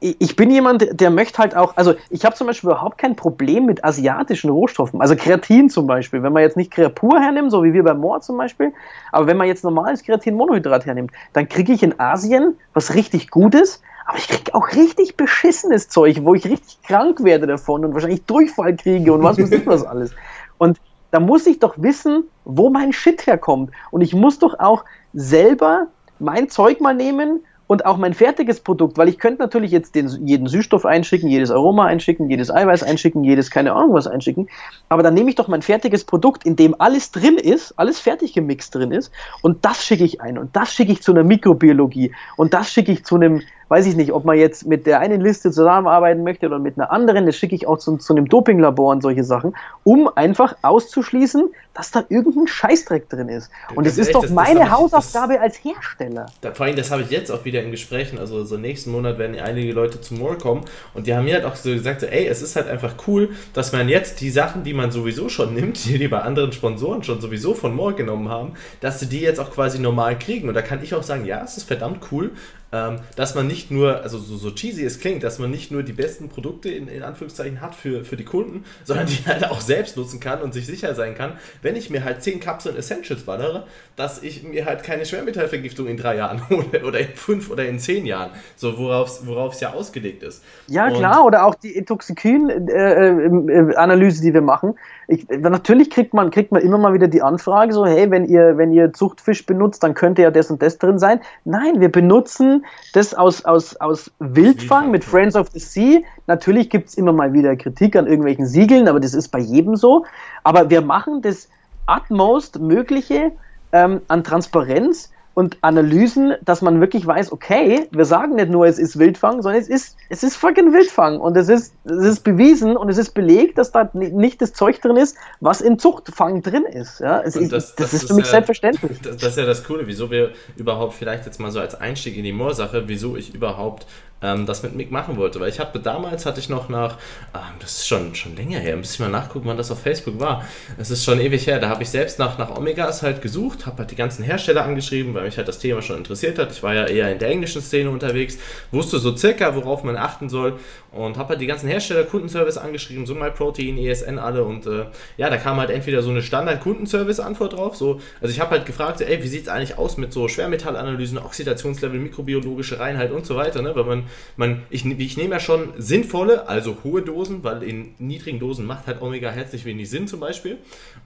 ich bin jemand, der möchte halt auch, also ich habe zum Beispiel überhaupt kein Problem mit asiatischen Rohstoffen, also Kreatin zum Beispiel, wenn man jetzt nicht Kreapur hernimmt, so wie wir bei Moor zum Beispiel, aber wenn man jetzt normales Kreatinmonohydrat hernimmt, dann kriege ich in Asien was richtig Gutes, aber ich kriege auch richtig beschissenes Zeug, wo ich richtig krank werde davon und wahrscheinlich Durchfall kriege und was weiß ich was alles. Und da muss ich doch wissen, wo mein Shit herkommt. Und ich muss doch auch selber mein Zeug mal nehmen und auch mein fertiges Produkt, weil ich könnte natürlich jetzt den, jeden Süßstoff einschicken, jedes Aroma einschicken, jedes Eiweiß einschicken, jedes keine Ahnung was einschicken, aber dann nehme ich doch mein fertiges Produkt, in dem alles drin ist, alles fertig gemixt drin ist. Und das schicke ich ein. Und das schicke ich zu einer Mikrobiologie. Und das schicke ich zu einem weiß ich nicht, ob man jetzt mit der einen Liste zusammenarbeiten möchte oder mit einer anderen, das schicke ich auch zu, zu einem Dopinglabor und solche Sachen, um einfach auszuschließen, dass da irgendein Scheißdreck drin ist. Und es ist echt, doch das, meine das Hausaufgabe ich, als Hersteller. Da, vor allem, das habe ich jetzt auch wieder in Gesprächen, also so nächsten Monat werden einige Leute zu Moore kommen und die haben mir halt auch so gesagt, so, ey, es ist halt einfach cool, dass man jetzt die Sachen, die man sowieso schon nimmt, die die bei anderen Sponsoren schon sowieso von Moore genommen haben, dass sie die jetzt auch quasi normal kriegen. Und da kann ich auch sagen, ja, es ist verdammt cool, dass man nicht nur, also so, so cheesy es klingt, dass man nicht nur die besten Produkte in, in Anführungszeichen hat für, für die Kunden, sondern die halt auch selbst nutzen kann und sich sicher sein kann, wenn ich mir halt 10 Kapseln Essentials ballere, dass ich mir halt keine Schwermetallvergiftung in drei Jahren hole oder in fünf oder in zehn Jahren, so worauf es ja ausgelegt ist. Ja, und klar, oder auch die Intoxikin-Analyse, äh, äh, die wir machen. Ich, natürlich kriegt man, kriegt man immer mal wieder die Anfrage, so, hey, wenn ihr, wenn ihr Zuchtfisch benutzt, dann könnte ja das und das drin sein. Nein, wir benutzen das aus, aus, aus Wildfang mit Friends of the Sea. Natürlich gibt es immer mal wieder Kritik an irgendwelchen Siegeln, aber das ist bei jedem so. Aber wir machen das utmost Mögliche ähm, an Transparenz und Analysen, dass man wirklich weiß, okay, wir sagen nicht nur, es ist Wildfang, sondern es ist, es ist fucking Wildfang und es ist, es ist bewiesen und es ist belegt, dass da nicht das Zeug drin ist, was in Zuchtfang drin ist. Ja, es ist das, das, das, ist für mich ja, selbstverständlich. Das, das, ist ja das Coole, wieso wir überhaupt vielleicht jetzt mal so als Einstieg in die Moor-Sache, wieso ich überhaupt ähm, das mit Mick machen wollte. Weil ich habe damals hatte ich noch nach, ähm, das ist schon, schon länger her, muss ich mal nachgucken, wann das auf Facebook war. Es ist schon ewig her. Da habe ich selbst nach, nach Omegas halt gesucht, habe halt die ganzen Hersteller angeschrieben, weil mich halt das Thema schon interessiert hat. Ich war ja eher in der englischen Szene unterwegs, wusste so circa, worauf man achten soll und habe halt die ganzen Hersteller Kundenservice angeschrieben, so MyProtein, ESN alle und äh, ja, da kam halt entweder so eine Standard-Kundenservice-Antwort drauf, so, also ich habe halt gefragt, ey, wie sieht es eigentlich aus mit so Schwermetallanalysen, Oxidationslevel, mikrobiologische Reinheit und so weiter, ne, weil man man, ich, ich nehme ja schon sinnvolle, also hohe Dosen, weil in niedrigen Dosen macht halt Omega herzlich wenig Sinn zum Beispiel.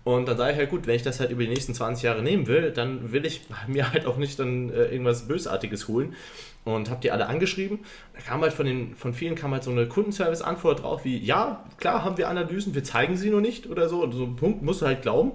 Und dann sage ich halt, gut, wenn ich das halt über die nächsten 20 Jahre nehmen will, dann will ich mir halt auch nicht dann äh, irgendwas Bösartiges holen und habe die alle angeschrieben. Da kam halt von, den, von vielen kam halt so eine Kundenservice-Antwort drauf wie, ja, klar haben wir Analysen, wir zeigen sie nur nicht oder so. Und so ein Punkt musst du halt glauben.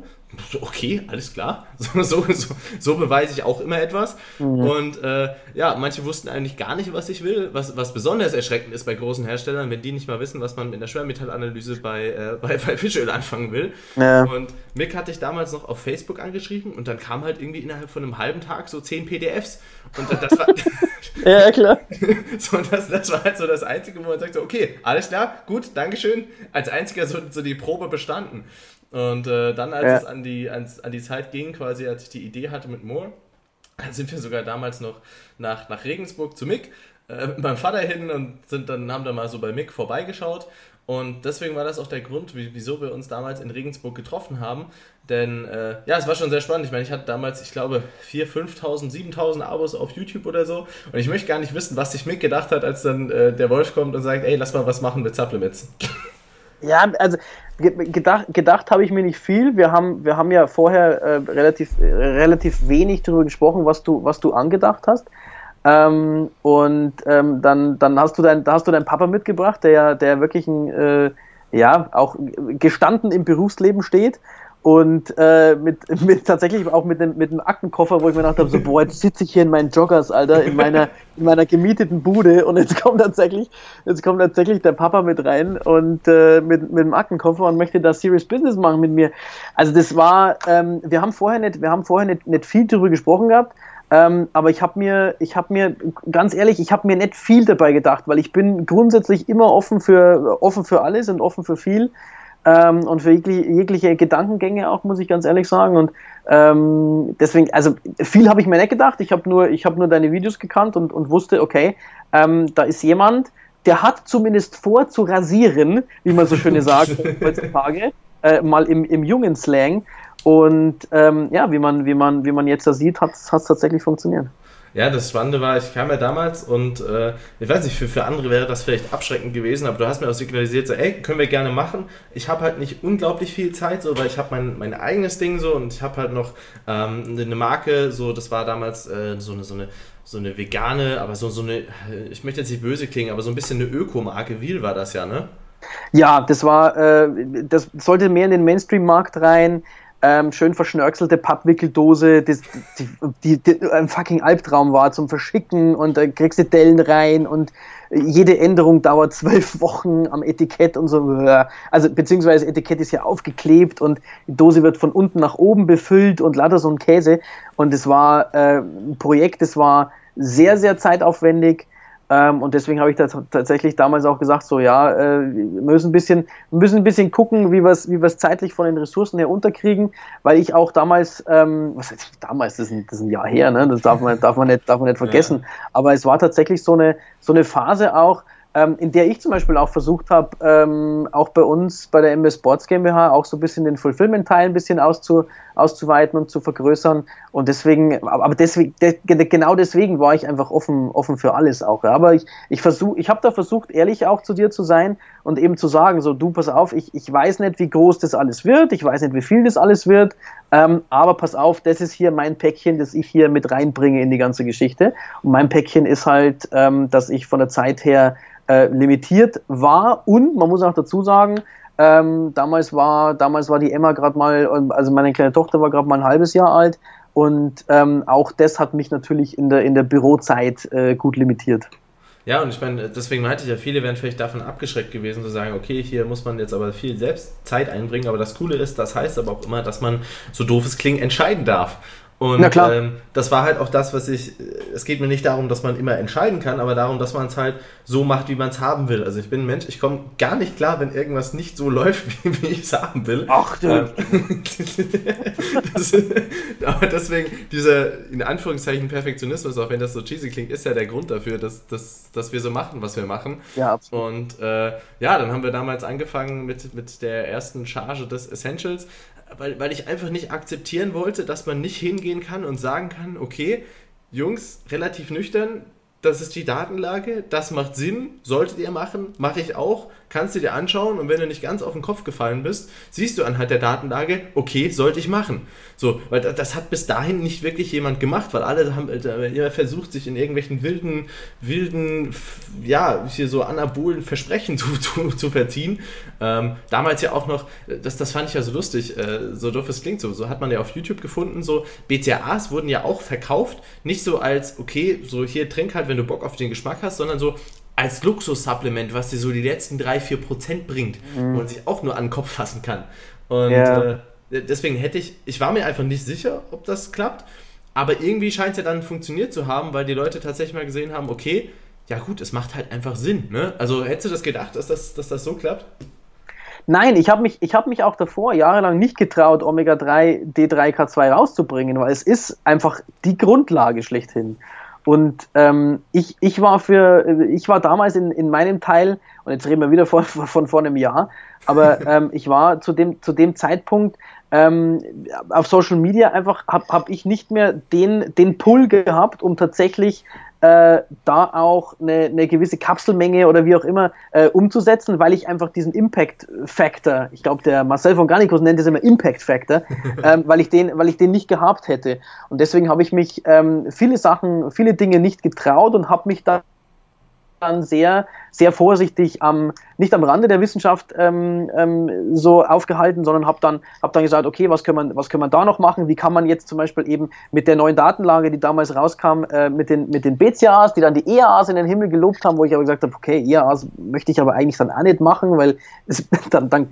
Okay, alles klar. So, so, so, so beweise ich auch immer etwas. Mhm. Und äh, ja, manche wussten eigentlich gar nicht, was ich will. Was, was besonders erschreckend ist bei großen Herstellern, wenn die nicht mal wissen, was man mit der Schwermetallanalyse bei, äh, bei, bei Fischöl anfangen will. Ja. Und Mick hatte ich damals noch auf Facebook angeschrieben und dann kam halt irgendwie innerhalb von einem halben Tag so zehn PDFs. Und das war. ja, klar. so, das, das war halt so das Einzige, wo man sagt, so, okay, alles klar, gut, Dankeschön. Als einziger so, so die Probe bestanden. Und äh, dann, als ja. es an die, ans, an die Zeit ging, quasi als ich die Idee hatte mit Moore, sind wir sogar damals noch nach, nach Regensburg zu Mick äh, mit meinem Vater hin und sind dann, haben dann mal so bei Mick vorbeigeschaut. Und deswegen war das auch der Grund, wieso wir uns damals in Regensburg getroffen haben. Denn äh, ja, es war schon sehr spannend. Ich meine, ich hatte damals, ich glaube, 4.000, 5.000, 7.000 Abos auf YouTube oder so. Und ich möchte gar nicht wissen, was sich Mick gedacht hat, als dann äh, der Wolf kommt und sagt, ey, lass mal was machen mit Supplements. Ja, also gedacht, gedacht habe ich mir nicht viel. Wir haben, wir haben ja vorher äh, relativ, relativ wenig darüber gesprochen, was du, was du angedacht hast. Ähm, und ähm, dann, dann hast du dein, da hast du deinen Papa mitgebracht, der ja, der wirklich ein, äh, ja, auch gestanden im Berufsleben steht und äh, mit, mit tatsächlich auch mit einem mit einem Aktenkoffer, wo ich mir gedacht habe, so boah, jetzt sitze ich hier in meinen Joggers, Alter, in meiner in meiner gemieteten Bude und jetzt kommt tatsächlich jetzt kommt tatsächlich der Papa mit rein und äh, mit mit dem Aktenkoffer und möchte da Serious Business machen mit mir. Also das war, ähm, wir haben vorher nicht wir haben vorher nicht, nicht viel darüber gesprochen gehabt. Ähm, aber ich habe mir, ich habe mir, ganz ehrlich, ich habe mir nicht viel dabei gedacht, weil ich bin grundsätzlich immer offen für, offen für alles und offen für viel ähm, und für jegliche, jegliche, Gedankengänge auch, muss ich ganz ehrlich sagen. Und ähm, deswegen, also viel habe ich mir nicht gedacht. Ich habe nur, ich habe nur deine Videos gekannt und, und wusste, okay, ähm, da ist jemand, der hat zumindest vor zu rasieren, wie man so schön sagt heutzutage, äh, mal im, im jungen Slang. Und ähm, ja, wie man, wie man, wie man jetzt da sieht, hat es tatsächlich funktioniert. Ja, das Spannende war, ich kam ja damals und äh, ich weiß nicht, für, für andere wäre das vielleicht abschreckend gewesen, aber du hast mir auch signalisiert, so, ey, können wir gerne machen. Ich habe halt nicht unglaublich viel Zeit, so, weil ich habe mein, mein eigenes Ding so und ich habe halt noch ähm, eine Marke, so, das war damals äh, so, eine, so, eine, so eine vegane, aber so, so eine, ich möchte jetzt nicht böse klingen, aber so ein bisschen eine Ökomarke, Wiel war das ja, ne? Ja, das war, äh, das sollte mehr in den Mainstream-Markt rein ähm, schön verschnörkelte Pappwickeldose, die, die, die, ein fucking Albtraum war zum Verschicken und da kriegst du Dellen rein und jede Änderung dauert zwölf Wochen am Etikett und so. Also beziehungsweise Etikett ist ja aufgeklebt und die Dose wird von unten nach oben befüllt und lauter so ein Käse. Und es war äh, ein Projekt, das war sehr, sehr zeitaufwendig ähm, und deswegen habe ich da tatsächlich damals auch gesagt, so ja, äh, wir müssen ein bisschen, müssen ein bisschen gucken, wie wir es wie zeitlich von den Ressourcen her unterkriegen, weil ich auch damals, ähm, was heißt damals, das ist, ein, das ist ein Jahr her, ne? das darf man, darf man, nicht, darf man nicht vergessen, ja. aber es war tatsächlich so eine, so eine Phase auch, ähm, in der ich zum Beispiel auch versucht habe, ähm, auch bei uns bei der MS Sports GmbH auch so ein bisschen den Fulfillment-Teil ein bisschen auszu, auszuweiten und zu vergrößern. Und deswegen, aber deswegen, de, genau deswegen war ich einfach offen, offen für alles auch. Ja. Aber ich, ich versuche, ich habe da versucht, ehrlich auch zu dir zu sein und eben zu sagen, so du pass auf, ich, ich weiß nicht, wie groß das alles wird, ich weiß nicht, wie viel das alles wird, ähm, aber pass auf, das ist hier mein Päckchen, das ich hier mit reinbringe in die ganze Geschichte. Und mein Päckchen ist halt, ähm, dass ich von der Zeit her äh, limitiert war und man muss auch dazu sagen, ähm, damals war damals war die Emma gerade mal, also meine kleine Tochter war gerade mal ein halbes Jahr alt und ähm, auch das hat mich natürlich in der in der Bürozeit äh, gut limitiert. Ja, und ich meine, deswegen meinte ich ja, viele wären vielleicht davon abgeschreckt gewesen, zu sagen, okay, hier muss man jetzt aber viel selbst Zeit einbringen, aber das Coole ist, das heißt aber auch immer, dass man, so doof es klingt, entscheiden darf. Und ähm, das war halt auch das, was ich. Es geht mir nicht darum, dass man immer entscheiden kann, aber darum, dass man es halt so macht, wie man es haben will. Also ich bin ein Mensch, ich komme gar nicht klar, wenn irgendwas nicht so läuft, wie, wie ich es haben will. Ach du. Ähm, das, aber deswegen, dieser in Anführungszeichen Perfektionismus, auch wenn das so cheesy klingt, ist ja der Grund dafür, dass, dass, dass wir so machen, was wir machen. Ja, absolut. Und äh, ja, dann haben wir damals angefangen mit, mit der ersten Charge des Essentials weil, weil ich einfach nicht akzeptieren wollte, dass man nicht hingehen kann und sagen kann, okay, Jungs, relativ nüchtern, das ist die Datenlage, das macht Sinn, solltet ihr machen, mache ich auch, kannst du dir anschauen und wenn du nicht ganz auf den Kopf gefallen bist, siehst du anhand der Datenlage, okay, sollte ich machen. So, weil das hat bis dahin nicht wirklich jemand gemacht, weil alle haben äh, immer versucht, sich in irgendwelchen wilden, wilden, ja, hier so anabolen Versprechen zu, zu, zu verziehen. Ähm, damals ja auch noch, das, das fand ich ja so lustig, äh, so doof es klingt, so, so hat man ja auf YouTube gefunden, so BCAAs wurden ja auch verkauft, nicht so als, okay, so hier trink halt, wenn du Bock auf den Geschmack hast, sondern so, als Luxussupplement, was dir so die letzten 3-4% bringt, mhm. wo man sich auch nur an den Kopf fassen kann. Und ja. äh, deswegen hätte ich, ich war mir einfach nicht sicher, ob das klappt, aber irgendwie scheint es ja dann funktioniert zu haben, weil die Leute tatsächlich mal gesehen haben, okay, ja gut, es macht halt einfach Sinn. Ne? Also hättest du das gedacht, dass das, dass das so klappt? Nein, ich habe mich, hab mich auch davor jahrelang nicht getraut, Omega-3, D3K2 rauszubringen, weil es ist einfach die Grundlage schlechthin. Und ähm, ich, ich war für, ich war damals in, in meinem Teil, und jetzt reden wir wieder von, von vor einem Jahr, aber ähm, ich war zu dem, zu dem Zeitpunkt ähm, auf Social Media einfach, habe hab ich nicht mehr den, den Pull gehabt, um tatsächlich äh, da auch eine, eine, gewisse Kapselmenge oder wie auch immer äh, umzusetzen, weil ich einfach diesen Impact Factor, ich glaube der Marcel von Garnicus nennt es immer Impact Factor, ähm, weil ich den, weil ich den nicht gehabt hätte. Und deswegen habe ich mich ähm, viele Sachen, viele Dinge nicht getraut und habe mich da dann sehr, sehr vorsichtig am, nicht am Rande der Wissenschaft ähm, ähm, so aufgehalten, sondern habe dann, hab dann gesagt, okay, was können, wir, was können wir da noch machen? Wie kann man jetzt zum Beispiel eben mit der neuen Datenlage, die damals rauskam, äh, mit, den, mit den BCAAs, die dann die EAAs in den Himmel gelobt haben, wo ich aber gesagt habe, okay, EAAs möchte ich aber eigentlich dann auch nicht machen, weil es, dann, dann,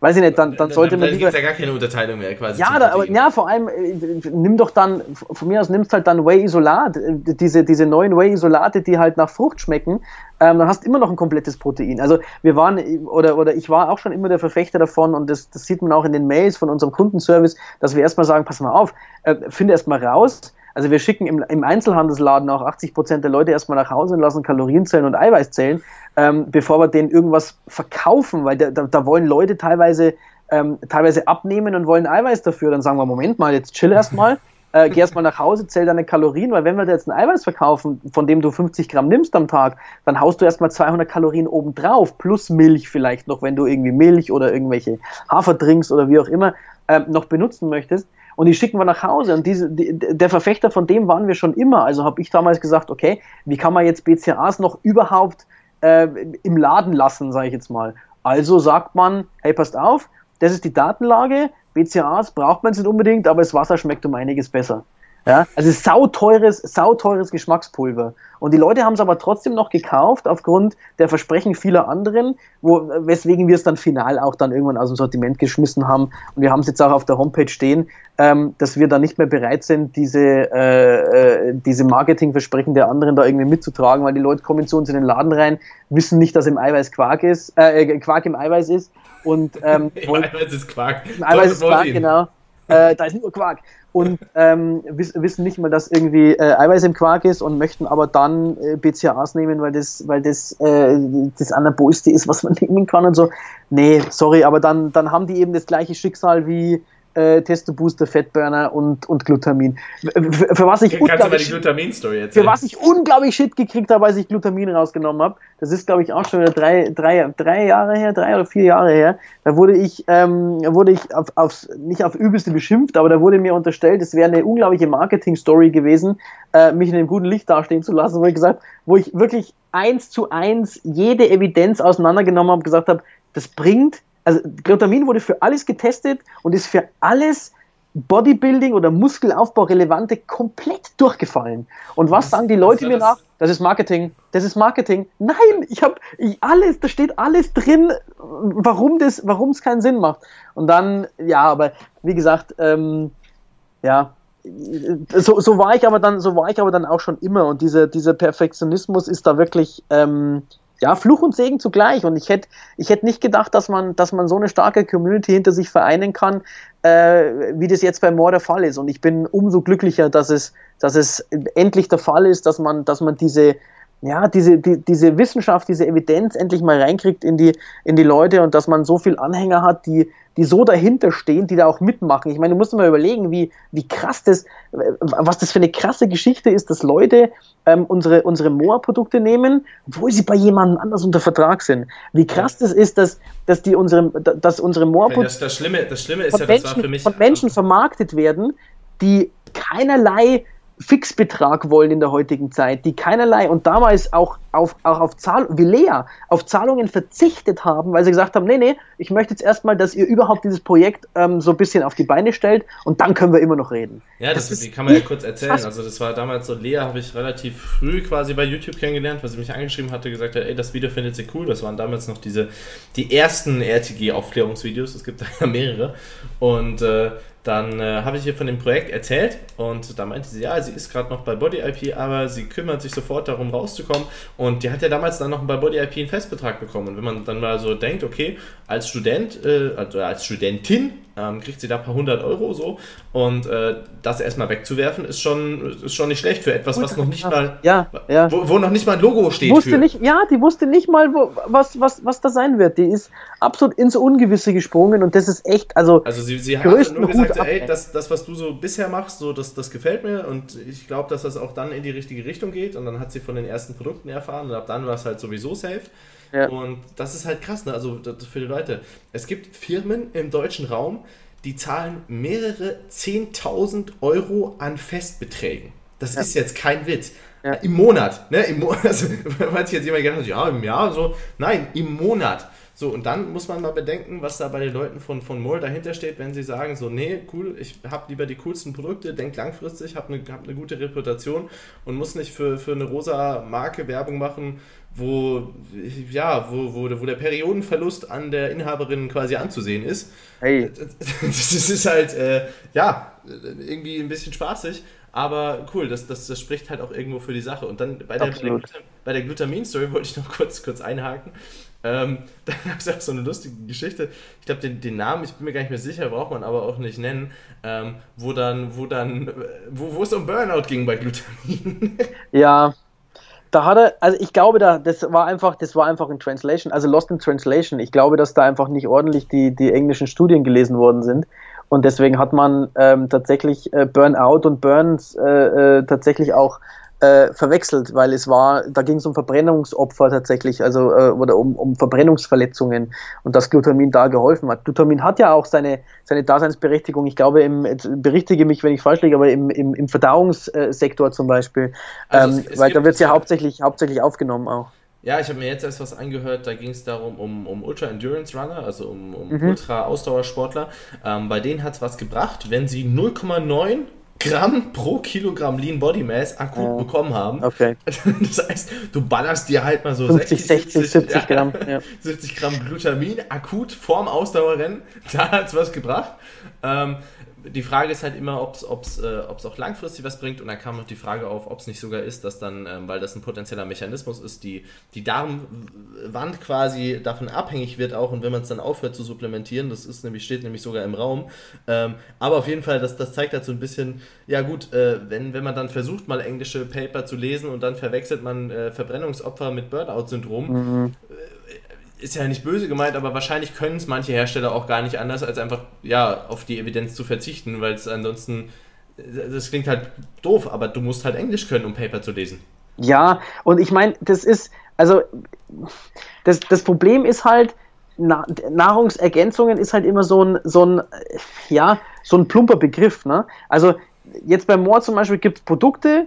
weiß ich nicht, dann, dann sollte dann, man. Dann gibt es ja gar keine Unterteilung mehr quasi. Ja, da, aber, ja, vor allem, äh, nimm doch dann, von mir aus nimmst halt dann Whey-Isolat, äh, diese, diese neuen Whey-Isolate, die halt nach Frucht schmecken, ähm, dann hast du immer noch ein komplettes Protein. Also wir waren, oder, oder ich war auch schon immer der Verfechter davon und das, das sieht man auch in den Mails von unserem Kundenservice, dass wir erstmal sagen, pass mal auf, äh, finde erstmal raus, also wir schicken im, im Einzelhandelsladen auch 80 Prozent der Leute erstmal nach Hause und lassen Kalorienzellen und Eiweißzellen, ähm, bevor wir denen irgendwas verkaufen, weil da, da, da wollen Leute teilweise ähm, teilweise abnehmen und wollen Eiweiß dafür. Dann sagen wir, Moment mal, jetzt chill erstmal äh, geh erstmal nach Hause, zähl deine Kalorien, weil wenn wir dir jetzt ein Eiweiß verkaufen, von dem du 50 Gramm nimmst am Tag, dann haust du erstmal 200 Kalorien obendrauf, plus Milch vielleicht noch, wenn du irgendwie Milch oder irgendwelche Haferdrinks oder wie auch immer äh, noch benutzen möchtest. Und die schicken wir nach Hause. Und diese, die, der Verfechter von dem waren wir schon immer. Also habe ich damals gesagt, okay, wie kann man jetzt BCAAs noch überhaupt äh, im Laden lassen, sage ich jetzt mal. Also sagt man, hey, passt auf, das ist die Datenlage, BCAAs braucht man nicht unbedingt, aber das Wasser schmeckt um einiges besser. Ja, also sauteures, sauteures Geschmackspulver. Und die Leute haben es aber trotzdem noch gekauft aufgrund der Versprechen vieler anderen, wo, weswegen wir es dann final auch dann irgendwann aus dem Sortiment geschmissen haben. Und wir haben es jetzt auch auf der Homepage stehen, ähm, dass wir da nicht mehr bereit sind, diese, äh, äh, diese Marketingversprechen der anderen da irgendwie mitzutragen, weil die Leute kommen zu uns in den Laden rein, wissen nicht, dass im Eiweiß Quark ist, äh, Quark im Eiweiß ist und ähm, Eiweiß ist Quark. Eiweiß ist Quark, genau. Äh, da ist nur Quark und ähm, wissen nicht mal, dass irgendwie äh, Eiweiß im Quark ist und möchten aber dann äh, BCAAs nehmen, weil das, weil das äh, das Anabolste ist, was man nehmen kann und so. Nee, sorry, aber dann, dann haben die eben das gleiche Schicksal wie äh, Testo Booster, Fettburner und, und Glutamin. Für, für was ich erzählen? Für was ich unglaublich Shit gekriegt habe, als ich Glutamin rausgenommen habe. Das ist, glaube ich, auch schon wieder drei, drei, drei Jahre her, drei oder vier Jahre her. Da wurde ich, ähm, wurde ich auf, aufs, nicht auf übelste beschimpft, aber da wurde mir unterstellt, es wäre eine unglaubliche Marketing-Story gewesen, äh, mich in einem guten Licht dastehen zu lassen, wo ich gesagt, wo ich wirklich eins zu eins jede Evidenz auseinandergenommen habe, gesagt habe, das bringt also Glutamin wurde für alles getestet und ist für alles Bodybuilding oder Muskelaufbau relevante komplett durchgefallen. Und was, was sagen die Leute mir nach? Das ist Marketing. Das ist Marketing. Nein, ich habe alles, da steht alles drin, warum das, warum es keinen Sinn macht. Und dann, ja, aber wie gesagt, ähm, ja, so, so war ich aber dann, so war ich aber dann auch schon immer. Und dieser, dieser Perfektionismus ist da wirklich, ähm, ja, Fluch und Segen zugleich. Und ich hätte ich hätt nicht gedacht, dass man, dass man so eine starke Community hinter sich vereinen kann, äh, wie das jetzt bei Moore der Fall ist. Und ich bin umso glücklicher, dass es, dass es endlich der Fall ist, dass man, dass man diese, ja, diese, die, diese Wissenschaft, diese Evidenz endlich mal reinkriegt in die, in die Leute und dass man so viel Anhänger hat, die, die so dahinter stehen, die da auch mitmachen. Ich meine, du musst dir mal überlegen, wie, wie krass das, was das für eine krasse Geschichte ist, dass Leute ähm, unsere, unsere Moa-Produkte nehmen, obwohl sie bei jemandem anders unter Vertrag sind. Wie krass das ist, dass, dass die unsere, dass unsere Moa-Produkte das, das, Schlimme, das Schlimme ist ja, das Menschen, war für mich von Menschen vermarktet werden, die keinerlei Fixbetrag wollen in der heutigen Zeit, die keinerlei und damals auch auf, auch auf Zahlungen, wie Lea, auf Zahlungen verzichtet haben, weil sie gesagt haben, nee, nee, ich möchte jetzt erstmal, dass ihr überhaupt dieses Projekt ähm, so ein bisschen auf die Beine stellt und dann können wir immer noch reden. Ja, das, das die kann man ja kurz erzählen. Also das war damals so, Lea habe ich relativ früh quasi bei YouTube kennengelernt, weil sie mich angeschrieben hatte, gesagt hat, ey, das Video findet sie cool. Das waren damals noch diese, die ersten RTG-Aufklärungsvideos, es gibt da ja mehrere. Und äh, dann äh, habe ich ihr von dem Projekt erzählt und da meinte sie, ja, sie ist gerade noch bei Body IP, aber sie kümmert sich sofort darum rauszukommen und die hat ja damals dann noch bei Body IP einen Festbetrag bekommen und wenn man dann mal so denkt, okay, als Student, äh, also als Studentin ähm, kriegt sie da ein paar hundert Euro so und äh, das erstmal wegzuwerfen ist schon, ist schon nicht schlecht für etwas, was noch nicht mal, ja, ja. Wo, wo noch nicht mal ein Logo steht. Wusste für. Nicht, ja, die wusste nicht mal, wo, was, was, was da sein wird. Die ist absolut ins Ungewisse gesprungen und das ist echt, also, also sie, sie hat nur ab, ey, das, das, was du so bisher machst, so, das, das gefällt mir und ich glaube, dass das auch dann in die richtige Richtung geht und dann hat sie von den ersten Produkten erfahren und ab dann war es halt sowieso safe. Ja. Und das ist halt krass, ne? also für die Leute. Es gibt Firmen im deutschen Raum, die zahlen mehrere 10.000 Euro an Festbeträgen. Das ja. ist jetzt kein Witz. Ja. Im Monat, ne? Im Monat, also, weil sich jetzt jemand gedacht hat, ja, im Jahr so. Nein, im Monat. So, und dann muss man mal bedenken, was da bei den Leuten von, von Moore dahinter steht, wenn sie sagen, so, nee, cool, ich habe lieber die coolsten Produkte, denk langfristig, habe eine hab ne gute Reputation und muss nicht für, für eine rosa Marke Werbung machen, wo, ja, wo, wo, wo der Periodenverlust an der Inhaberin quasi anzusehen ist. Hey. Das ist halt, äh, ja, irgendwie ein bisschen spaßig. Aber cool, das, das, das spricht halt auch irgendwo für die Sache. Und dann bei der, bei der Glutamin-Story wollte ich noch kurz, kurz einhaken. Ähm, da gab es auch so eine lustige Geschichte. Ich glaube, den, den Namen, ich bin mir gar nicht mehr sicher, braucht man aber auch nicht nennen, ähm, wo dann, wo dann, wo, wo es um Burnout ging bei Glutamin. Ja, da hat er, also ich glaube, da, das war einfach, das war einfach in Translation, also Lost in Translation. Ich glaube, dass da einfach nicht ordentlich die, die englischen Studien gelesen worden sind. Und deswegen hat man ähm, tatsächlich äh, Burnout und Burns äh, äh, tatsächlich auch äh, verwechselt, weil es war, da ging es um Verbrennungsopfer tatsächlich, also äh, oder um, um Verbrennungsverletzungen und dass Glutamin da geholfen hat. Glutamin hat ja auch seine, seine Daseinsberechtigung, ich glaube, im, berichtige mich, wenn ich falsch liege, aber im, im, im Verdauungssektor zum Beispiel, also ähm, es, es weil da wird es ja hauptsächlich, hauptsächlich aufgenommen auch. Ja, ich habe mir jetzt erst was angehört, da ging es darum, um, um Ultra Endurance Runner, also um, um mhm. Ultra Ausdauersportler. Ähm, bei denen hat es was gebracht, wenn sie 0,9 Gramm pro Kilogramm Lean Body Mass akut oh. bekommen haben. Okay. Das heißt, du ballerst dir halt mal so 50, 60, 70, 70 Gramm, ja. 70 Gramm Glutamin akut vorm Ausdauerrennen. Da hat es was gebracht. Ähm, die Frage ist halt immer, ob es äh, auch langfristig was bringt. Und dann kam noch die Frage auf, ob es nicht sogar ist, dass dann, ähm, weil das ein potenzieller Mechanismus ist, die, die Darmwand quasi davon abhängig wird auch. Und wenn man es dann aufhört zu supplementieren, das ist nämlich, steht nämlich sogar im Raum. Ähm, aber auf jeden Fall, das, das zeigt halt so ein bisschen, ja gut, äh, wenn, wenn man dann versucht, mal englische Paper zu lesen und dann verwechselt man äh, Verbrennungsopfer mit Burnout-Syndrom, mhm ist ja nicht böse gemeint, aber wahrscheinlich können es manche Hersteller auch gar nicht anders, als einfach ja auf die Evidenz zu verzichten, weil es ansonsten, das klingt halt doof, aber du musst halt Englisch können, um Paper zu lesen. Ja, und ich meine, das ist, also das, das Problem ist halt, Nahrungsergänzungen ist halt immer so ein, so ein, ja, so ein plumper Begriff. Ne? Also jetzt beim Moor zum Beispiel gibt es Produkte,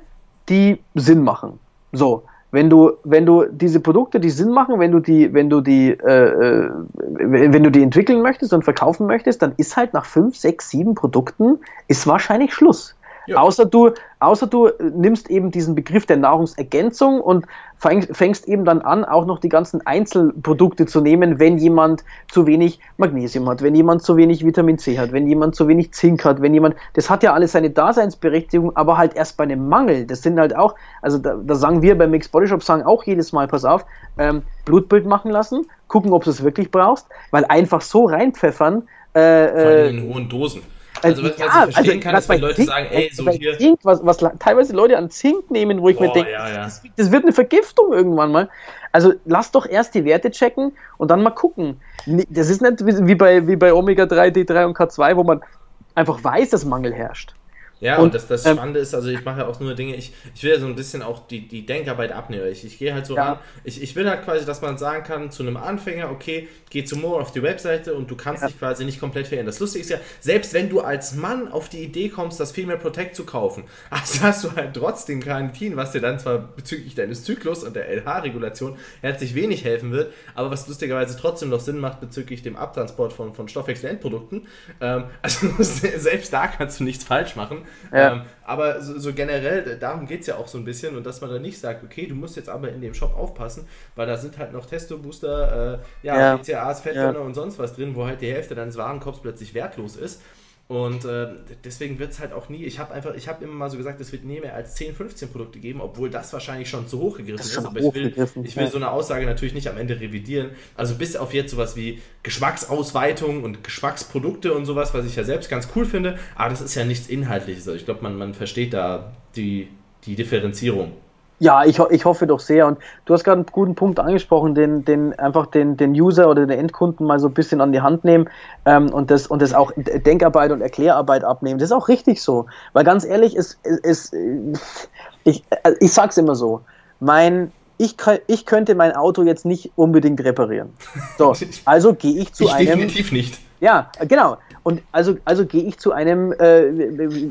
die Sinn machen. So, wenn du, wenn du diese Produkte, die Sinn machen, wenn du die, wenn du die, äh, äh wenn du die entwickeln möchtest und verkaufen möchtest, dann ist halt nach fünf, sechs, sieben Produkten ist wahrscheinlich Schluss. Ja. Außer, du, außer du nimmst eben diesen Begriff der Nahrungsergänzung und fängst eben dann an, auch noch die ganzen Einzelprodukte zu nehmen, wenn jemand zu wenig Magnesium hat, wenn jemand zu wenig Vitamin C hat, wenn jemand zu wenig Zink hat, wenn jemand, das hat ja alles seine Daseinsberechtigung, aber halt erst bei einem Mangel. Das sind halt auch, also da, da sagen wir beim Mixed Body Shop, sagen auch jedes Mal, pass auf, ähm, Blutbild machen lassen, gucken, ob du es wirklich brauchst, weil einfach so reinpfeffern. Äh, Vor allem in hohen Dosen. Also, was, ja, was ich verstehen also, kann, ist, wenn Leute Zink, sagen, ey, so hier. Zink, was, was teilweise Leute an Zink nehmen, wo ich Boah, mir denke, ja, ja. das, das, wird eine Vergiftung irgendwann mal. Also lass doch erst die Werte checken und dann mal gucken. Das ist nicht wie bei, wie bei Omega-3, D3 und K2, wo man einfach weiß, dass Mangel herrscht. Ja, und, und das, das ähm, Spannende ist, also ich mache ja auch nur Dinge, ich, ich will ja so ein bisschen auch die, die Denkarbeit abnehmen. Ich, ich gehe halt so ja. an, ich, ich will halt quasi, dass man sagen kann zu einem Anfänger, okay, geh zu More auf die Webseite und du kannst ja. dich quasi nicht komplett verändern. Das Lustige ist ja, selbst wenn du als Mann auf die Idee kommst, das Female Protect zu kaufen, also hast du halt trotzdem Karantin, was dir dann zwar bezüglich deines Zyklus und der LH-Regulation herzlich wenig helfen wird, aber was lustigerweise trotzdem noch Sinn macht bezüglich dem Abtransport von, von Stoffwechselendprodukten. Ähm, also selbst da kannst du nichts falsch machen. Ja. Ähm, aber so, so, generell, darum geht es ja auch so ein bisschen und dass man dann nicht sagt, okay, du musst jetzt aber in dem Shop aufpassen, weil da sind halt noch Testo-Booster, äh, ja, ja. BCAAs, Fettburner ja. und sonst was drin, wo halt die Hälfte deines Warenkorbs plötzlich wertlos ist. Und äh, deswegen wird es halt auch nie, ich habe einfach, ich habe immer mal so gesagt, es wird nie mehr als 10, 15 Produkte geben, obwohl das wahrscheinlich schon zu hoch gegriffen ist. ist. Aber ich will, ich will so eine Aussage natürlich nicht am Ende revidieren. Also bis auf jetzt sowas wie Geschmacksausweitung und Geschmacksprodukte und sowas, was ich ja selbst ganz cool finde, aber das ist ja nichts Inhaltliches. Also ich glaube, man, man versteht da die, die Differenzierung. Ja, ich, ich hoffe doch sehr. Und du hast gerade einen guten Punkt angesprochen, den, den einfach den, den User oder den Endkunden mal so ein bisschen an die Hand nehmen ähm, und, das, und das auch Denkarbeit und Erklärarbeit abnehmen. Das ist auch richtig so. Weil ganz ehrlich, ist, ist, ich, äh, ich sag's immer so, mein, ich, ich könnte mein Auto jetzt nicht unbedingt reparieren. So, also gehe ich zu ich einem. Definitiv nicht. Ja, genau. Und also, also gehe ich zu einem, äh,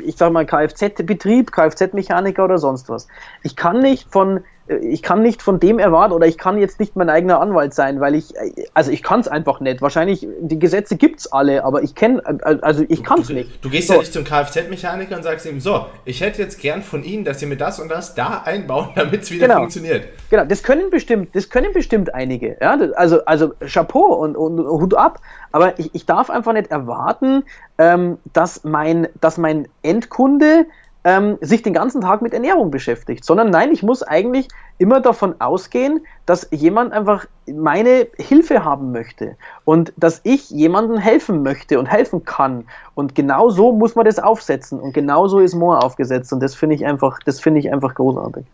ich sag mal, Kfz-Betrieb, Kfz-Mechaniker oder sonst was. Ich kann nicht von ich kann nicht von dem erwarten oder ich kann jetzt nicht mein eigener Anwalt sein, weil ich, also ich kann es einfach nicht. Wahrscheinlich, die Gesetze gibt es alle, aber ich kenne, also ich kann es nicht. Du gehst so. ja nicht zum Kfz-Mechaniker und sagst ihm, so, ich hätte jetzt gern von Ihnen, dass Sie mir das und das da einbauen, damit es wieder genau. funktioniert. Genau, das können bestimmt, das können bestimmt einige. Ja? Also, also Chapeau und, und Hut ab, aber ich, ich darf einfach nicht erwarten, ähm, dass, mein, dass mein Endkunde ähm, sich den ganzen Tag mit Ernährung beschäftigt, sondern nein, ich muss eigentlich immer davon ausgehen, dass jemand einfach meine Hilfe haben möchte und dass ich jemandem helfen möchte und helfen kann. Und genau so muss man das aufsetzen und genau so ist Moore aufgesetzt und das finde ich einfach, das finde ich einfach großartig.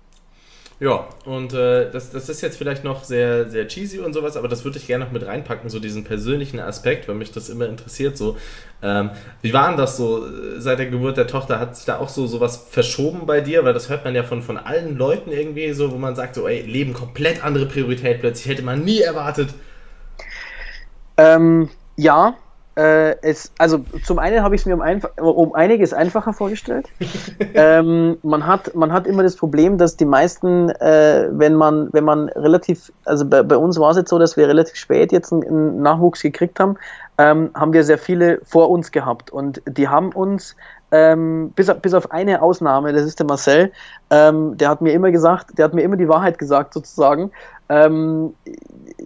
Ja, und äh, das, das ist jetzt vielleicht noch sehr, sehr cheesy und sowas, aber das würde ich gerne noch mit reinpacken, so diesen persönlichen Aspekt, weil mich das immer interessiert. So, ähm, wie war denn das so seit der Geburt der Tochter? Hat sich da auch so sowas verschoben bei dir? Weil das hört man ja von, von allen Leuten irgendwie so, wo man sagt, so, ey, Leben komplett andere Priorität plötzlich, hätte man nie erwartet. Ähm, ja, äh, es, also zum einen habe ich es mir um, um, einiges einfacher vorgestellt. ähm, man, hat, man hat immer das Problem, dass die meisten, äh, wenn man, wenn man relativ, also bei, bei uns war es jetzt so, dass wir relativ spät jetzt einen, einen Nachwuchs gekriegt haben, ähm, haben wir sehr viele vor uns gehabt und die haben uns ähm, bis, bis auf eine Ausnahme, das ist der Marcel, ähm, der hat mir immer gesagt, der hat mir immer die Wahrheit gesagt sozusagen. Ähm,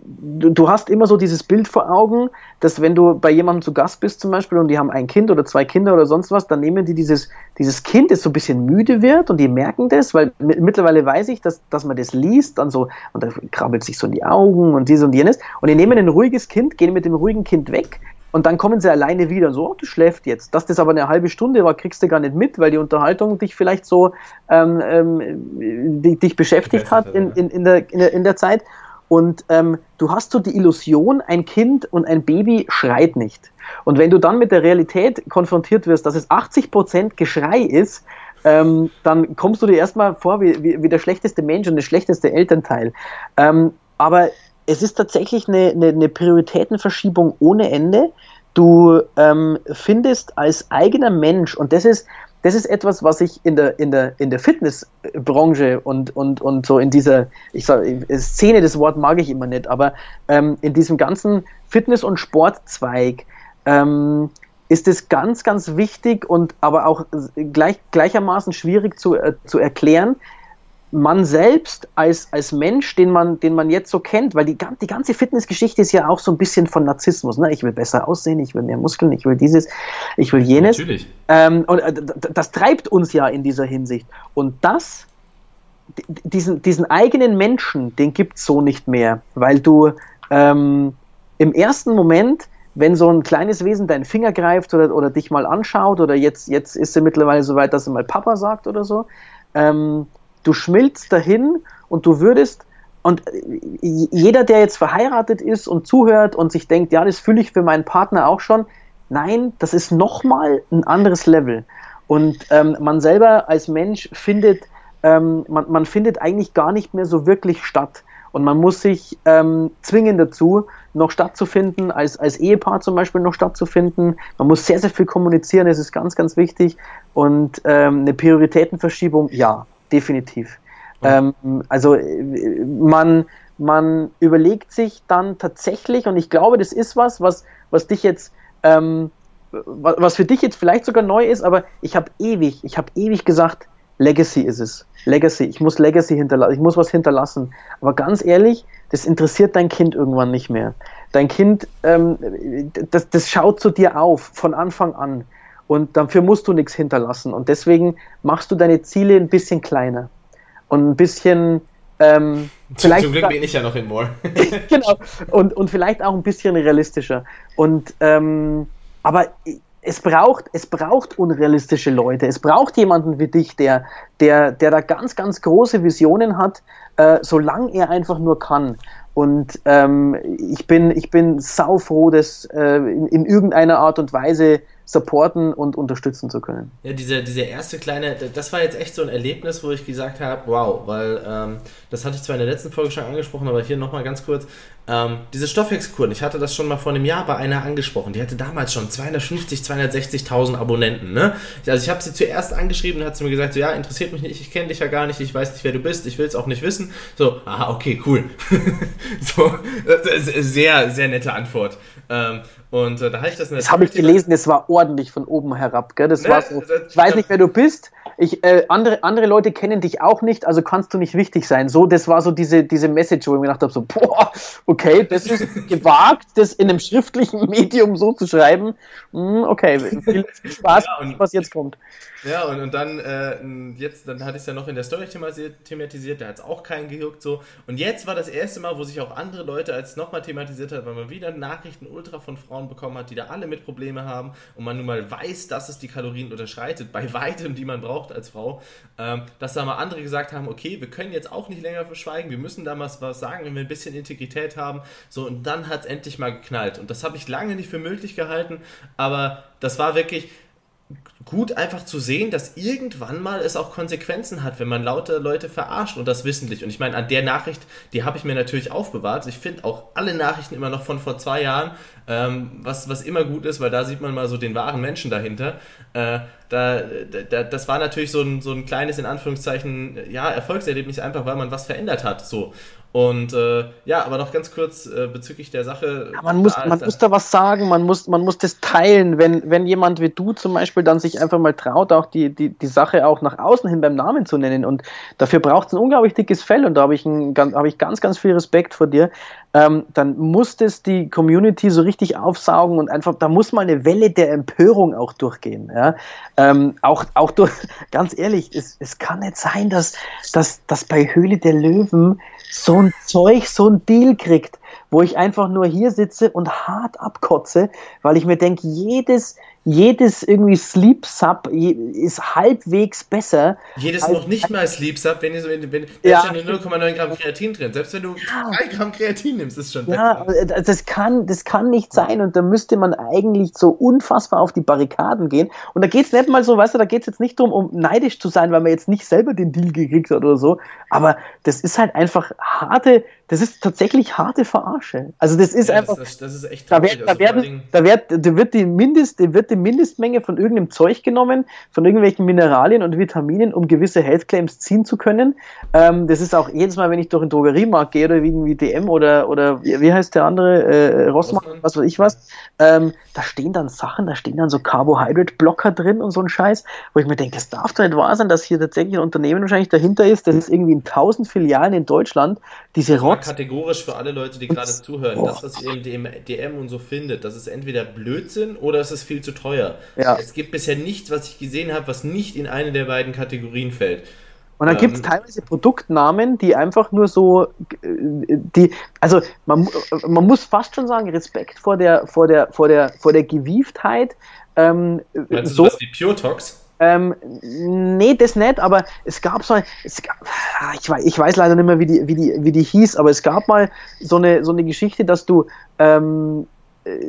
du, du, hast immer so dieses Bild vor Augen, dass wenn du bei jemandem zu Gast bist zum Beispiel und die haben ein Kind oder zwei Kinder oder sonst was, dann nehmen die dieses, dieses Kind, das so ein bisschen müde wird und die merken das, weil mittlerweile weiß ich, dass, dass man das liest, dann so, und da krabbelt sich so in die Augen und dies und jenes und die nehmen ein ruhiges Kind, gehen mit dem ruhigen Kind weg und dann kommen sie alleine wieder und so, oh, du schläft jetzt. Dass das aber eine halbe Stunde war, kriegst du gar nicht mit, weil die Unterhaltung dich vielleicht so ähm, ähm, die, dich beschäftigt hat in, in, in, der, in, der, in der Zeit. Und ähm, du hast so die Illusion, ein Kind und ein Baby schreit nicht. Und wenn du dann mit der Realität konfrontiert wirst, dass es 80% Geschrei ist, ähm, dann kommst du dir erstmal vor wie, wie, wie, der schlechteste Mensch und der schlechteste Elternteil. Ähm, aber es ist tatsächlich eine, eine, eine Prioritätenverschiebung ohne Ende. Du ähm, findest als eigener Mensch, und das ist, das ist etwas, was ich in der, in der, in der Fitnessbranche und, und, und so in dieser, ich sag, Szene, das Wort mag ich immer nicht, aber ähm, in diesem ganzen Fitness- und Sportzweig ähm, ist es ganz, ganz wichtig und aber auch gleich, gleichermaßen schwierig zu, äh, zu erklären, man selbst als, als Mensch, den man, den man jetzt so kennt, weil die, die ganze Fitnessgeschichte ist ja auch so ein bisschen von Narzissmus. Ne? Ich will besser aussehen, ich will mehr Muskeln, ich will dieses, ich will jenes. Natürlich. Ähm, und äh, das treibt uns ja in dieser Hinsicht. Und das, diesen, diesen eigenen Menschen, den gibt es so nicht mehr, weil du ähm, im ersten Moment wenn so ein kleines Wesen deinen Finger greift oder, oder dich mal anschaut oder jetzt, jetzt ist sie mittlerweile so weit, dass sie mal Papa sagt oder so, ähm, du schmilzt dahin und du würdest, und jeder, der jetzt verheiratet ist und zuhört und sich denkt, ja, das fühle ich für meinen Partner auch schon, nein, das ist nochmal ein anderes Level. Und ähm, man selber als Mensch findet, ähm, man, man findet eigentlich gar nicht mehr so wirklich statt. Und man muss sich ähm, zwingen dazu, noch stattzufinden, als, als Ehepaar zum Beispiel noch stattzufinden. Man muss sehr, sehr viel kommunizieren, das ist ganz, ganz wichtig. Und ähm, eine Prioritätenverschiebung, ja, definitiv. Mhm. Ähm, also man, man überlegt sich dann tatsächlich, und ich glaube, das ist was, was, was dich jetzt, ähm, was für dich jetzt vielleicht sogar neu ist, aber ich habe ewig, ich habe ewig gesagt, Legacy ist es. Legacy, ich muss Legacy hinterlassen, ich muss was hinterlassen. Aber ganz ehrlich, das interessiert dein Kind irgendwann nicht mehr. Dein Kind, ähm, das, das schaut zu dir auf von Anfang an. Und dafür musst du nichts hinterlassen. Und deswegen machst du deine Ziele ein bisschen kleiner. Und ein bisschen. Ähm, vielleicht Zum Glück bin ich ja noch in Moore. genau. Und, und vielleicht auch ein bisschen realistischer. Und ähm, aber es braucht, es braucht unrealistische Leute. Es braucht jemanden wie dich, der, der, der da ganz, ganz große Visionen hat, äh, solange er einfach nur kann. Und ähm, ich bin, ich bin saufroh, das äh, in, in irgendeiner Art und Weise supporten und unterstützen zu können. Ja, dieser, dieser erste kleine, das war jetzt echt so ein Erlebnis, wo ich gesagt habe, wow, weil ähm, das hatte ich zwar in der letzten Folge schon angesprochen, aber hier nochmal ganz kurz, ähm, diese Stoffwechselkuren, ich hatte das schon mal vor einem Jahr bei einer angesprochen, die hatte damals schon 250, 260.000 Abonnenten, ne? Also ich habe sie zuerst angeschrieben und hat sie mir gesagt, so, ja, interessiert mich nicht, ich kenne dich ja gar nicht, ich weiß nicht, wer du bist, ich will es auch nicht wissen. So, aha, okay, cool. so, sehr, sehr nette Antwort. Ähm, und äh, da habe ich das. Das habe ich gelesen, das war ordentlich von oben herab, gell? Das ne, war so. Ich weiß nicht, wer du bist. Ich, äh, andere, andere Leute kennen dich auch nicht, also kannst du nicht wichtig sein. So, das war so diese, diese Message, wo ich mir gedacht habe: so, boah, okay, das ist gewagt, das in einem schriftlichen Medium so zu schreiben. Hm, okay, viel Spaß, ja, was jetzt kommt. Ja, und, und dann, äh, jetzt, dann hatte ich es ja noch in der Story thematisiert, da hat es auch keinen gejuckt so. Und jetzt war das erste Mal, wo sich auch andere Leute als nochmal thematisiert hat, weil man wieder Nachrichten ultra von Frauen bekommen hat, die da alle mit Probleme haben und man nun mal weiß, dass es die Kalorien unterschreitet, bei weitem, die man braucht als Frau, ähm, dass da mal andere gesagt haben, okay, wir können jetzt auch nicht länger verschweigen, wir müssen da mal was sagen, wenn wir ein bisschen Integrität haben. So, und dann hat es endlich mal geknallt. Und das habe ich lange nicht für möglich gehalten, aber das war wirklich gut einfach zu sehen, dass irgendwann mal es auch Konsequenzen hat, wenn man laute Leute verarscht und das wissentlich. Und ich meine, an der Nachricht, die habe ich mir natürlich aufbewahrt. Ich finde auch alle Nachrichten immer noch von vor zwei Jahren, ähm, was, was immer gut ist, weil da sieht man mal so den wahren Menschen dahinter. Äh, da, da, das war natürlich so ein, so ein kleines, in Anführungszeichen, ja, Erfolgserlebnis, einfach weil man was verändert hat. So. Und äh, ja, aber noch ganz kurz äh, bezüglich der Sache. Ja, man muss, da, man muss da was sagen, man muss, man muss das teilen. Wenn, wenn jemand wie du zum Beispiel dann sich einfach mal traut, auch die, die, die Sache auch nach außen hin beim Namen zu nennen. Und dafür braucht es ein unglaublich dickes Fell und da habe ich, hab ich ganz, ganz viel Respekt vor dir. Ähm, dann muss das die Community so richtig aufsaugen und einfach, da muss mal eine Welle der Empörung auch durchgehen. Ja? Ähm, auch, auch durch, ganz ehrlich, es, es kann nicht sein, dass, dass, dass bei Höhle der Löwen so ein Zeug, so ein Deal kriegt, wo ich einfach nur hier sitze und hart abkotze, weil ich mir denke, jedes, jedes irgendwie Sleep Sub ist halbwegs besser. Jedes noch nicht mal Sleep Sub, wenn, so, wenn, wenn ja. da ist ja nur 0,9 Gramm Kreatin drin. Selbst wenn du ja. 3 Gramm Kreatin nimmst, ist schon besser. Ja, das kann, das kann nicht sein und da müsste man eigentlich so unfassbar auf die Barrikaden gehen. Und da geht es nicht mal so, weißt du, da geht es jetzt nicht darum, um neidisch zu sein, weil man jetzt nicht selber den Deal gekriegt hat oder so, aber das ist halt einfach harte, das ist tatsächlich harte Verarsche. Also das ist ja, einfach. Das, das, ist echt. Da, wird, also da, werden, da, wird, da wird die Mindest, da wird die Mindestmenge von irgendeinem Zeug genommen, von irgendwelchen Mineralien und Vitaminen, um gewisse Health Claims ziehen zu können. Ähm, das ist auch jedes Mal, wenn ich durch den Drogeriemarkt gehe oder irgendwie DM oder, oder wie heißt der andere, äh, Rossmann, was weiß ich was, ähm, da stehen dann Sachen, da stehen dann so Carbohydrate-Blocker drin und so ein Scheiß, wo ich mir denke, es darf doch nicht wahr sein, dass hier tatsächlich ein Unternehmen wahrscheinlich dahinter ist, das ist irgendwie in tausend Filialen in Deutschland diese Rotz. Kategorisch für alle Leute, die gerade zuhören, das, was ihr im DM und so findet, das ist entweder Blödsinn oder es ist viel zu teuer. Ja. Es gibt bisher nichts, was ich gesehen habe, was nicht in eine der beiden Kategorien fällt. Und dann ähm, gibt es teilweise Produktnamen, die einfach nur so, äh, die, also man, man muss fast schon sagen, Respekt vor der, vor der, vor der, vor der Gewieftheit. Ähm, Meinst so, du sowas wie Pure Talks? Ähm, nee, das nicht, aber es gab so, es gab, ich, weiß, ich weiß leider nicht mehr, wie die, wie, die, wie die hieß, aber es gab mal so eine, so eine Geschichte, dass du, ähm,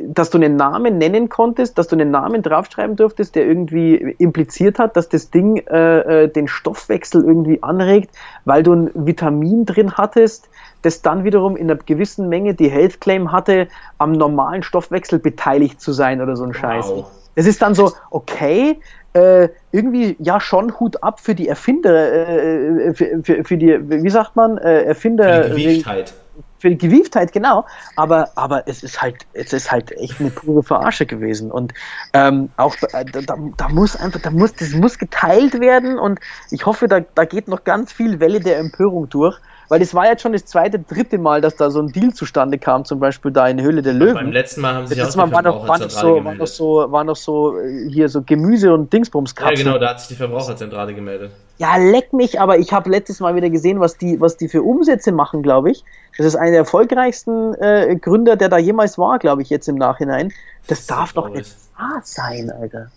dass du einen Namen nennen konntest, dass du einen Namen draufschreiben durftest, der irgendwie impliziert hat, dass das Ding äh, äh, den Stoffwechsel irgendwie anregt, weil du ein Vitamin drin hattest, das dann wiederum in einer gewissen Menge die Health Claim hatte, am normalen Stoffwechsel beteiligt zu sein oder so ein Scheiß. Wow. Es ist dann so, okay, äh, irgendwie ja schon Hut ab für die Erfinder, äh, äh für, für, für, die, wie sagt man, äh, Erfinder. Für die Gewieftheit für die Gewieftheit, genau. Aber, aber es ist halt, es ist halt echt eine pure Verarsche gewesen. Und ähm, auch äh, da, da muss einfach, da muss, das muss geteilt werden und ich hoffe, da, da geht noch ganz viel Welle der Empörung durch. Weil das war jetzt schon das zweite, dritte Mal, dass da so ein Deal zustande kam, zum Beispiel da in Höhle der Löwen. beim letzten Mal haben sie sich auch Mal war noch, war, noch so, war noch so, war noch so äh, hier so Gemüse und Dingsbums Ja, genau, da hat sich die Verbraucherzentrale gemeldet. Ja, leck mich, aber ich habe letztes Mal wieder gesehen, was die, was die für Umsätze machen, glaube ich. Das ist einer der erfolgreichsten äh, Gründer, der da jemals war, glaube ich, jetzt im Nachhinein. Das, das darf doch nicht wahr sein, Alter.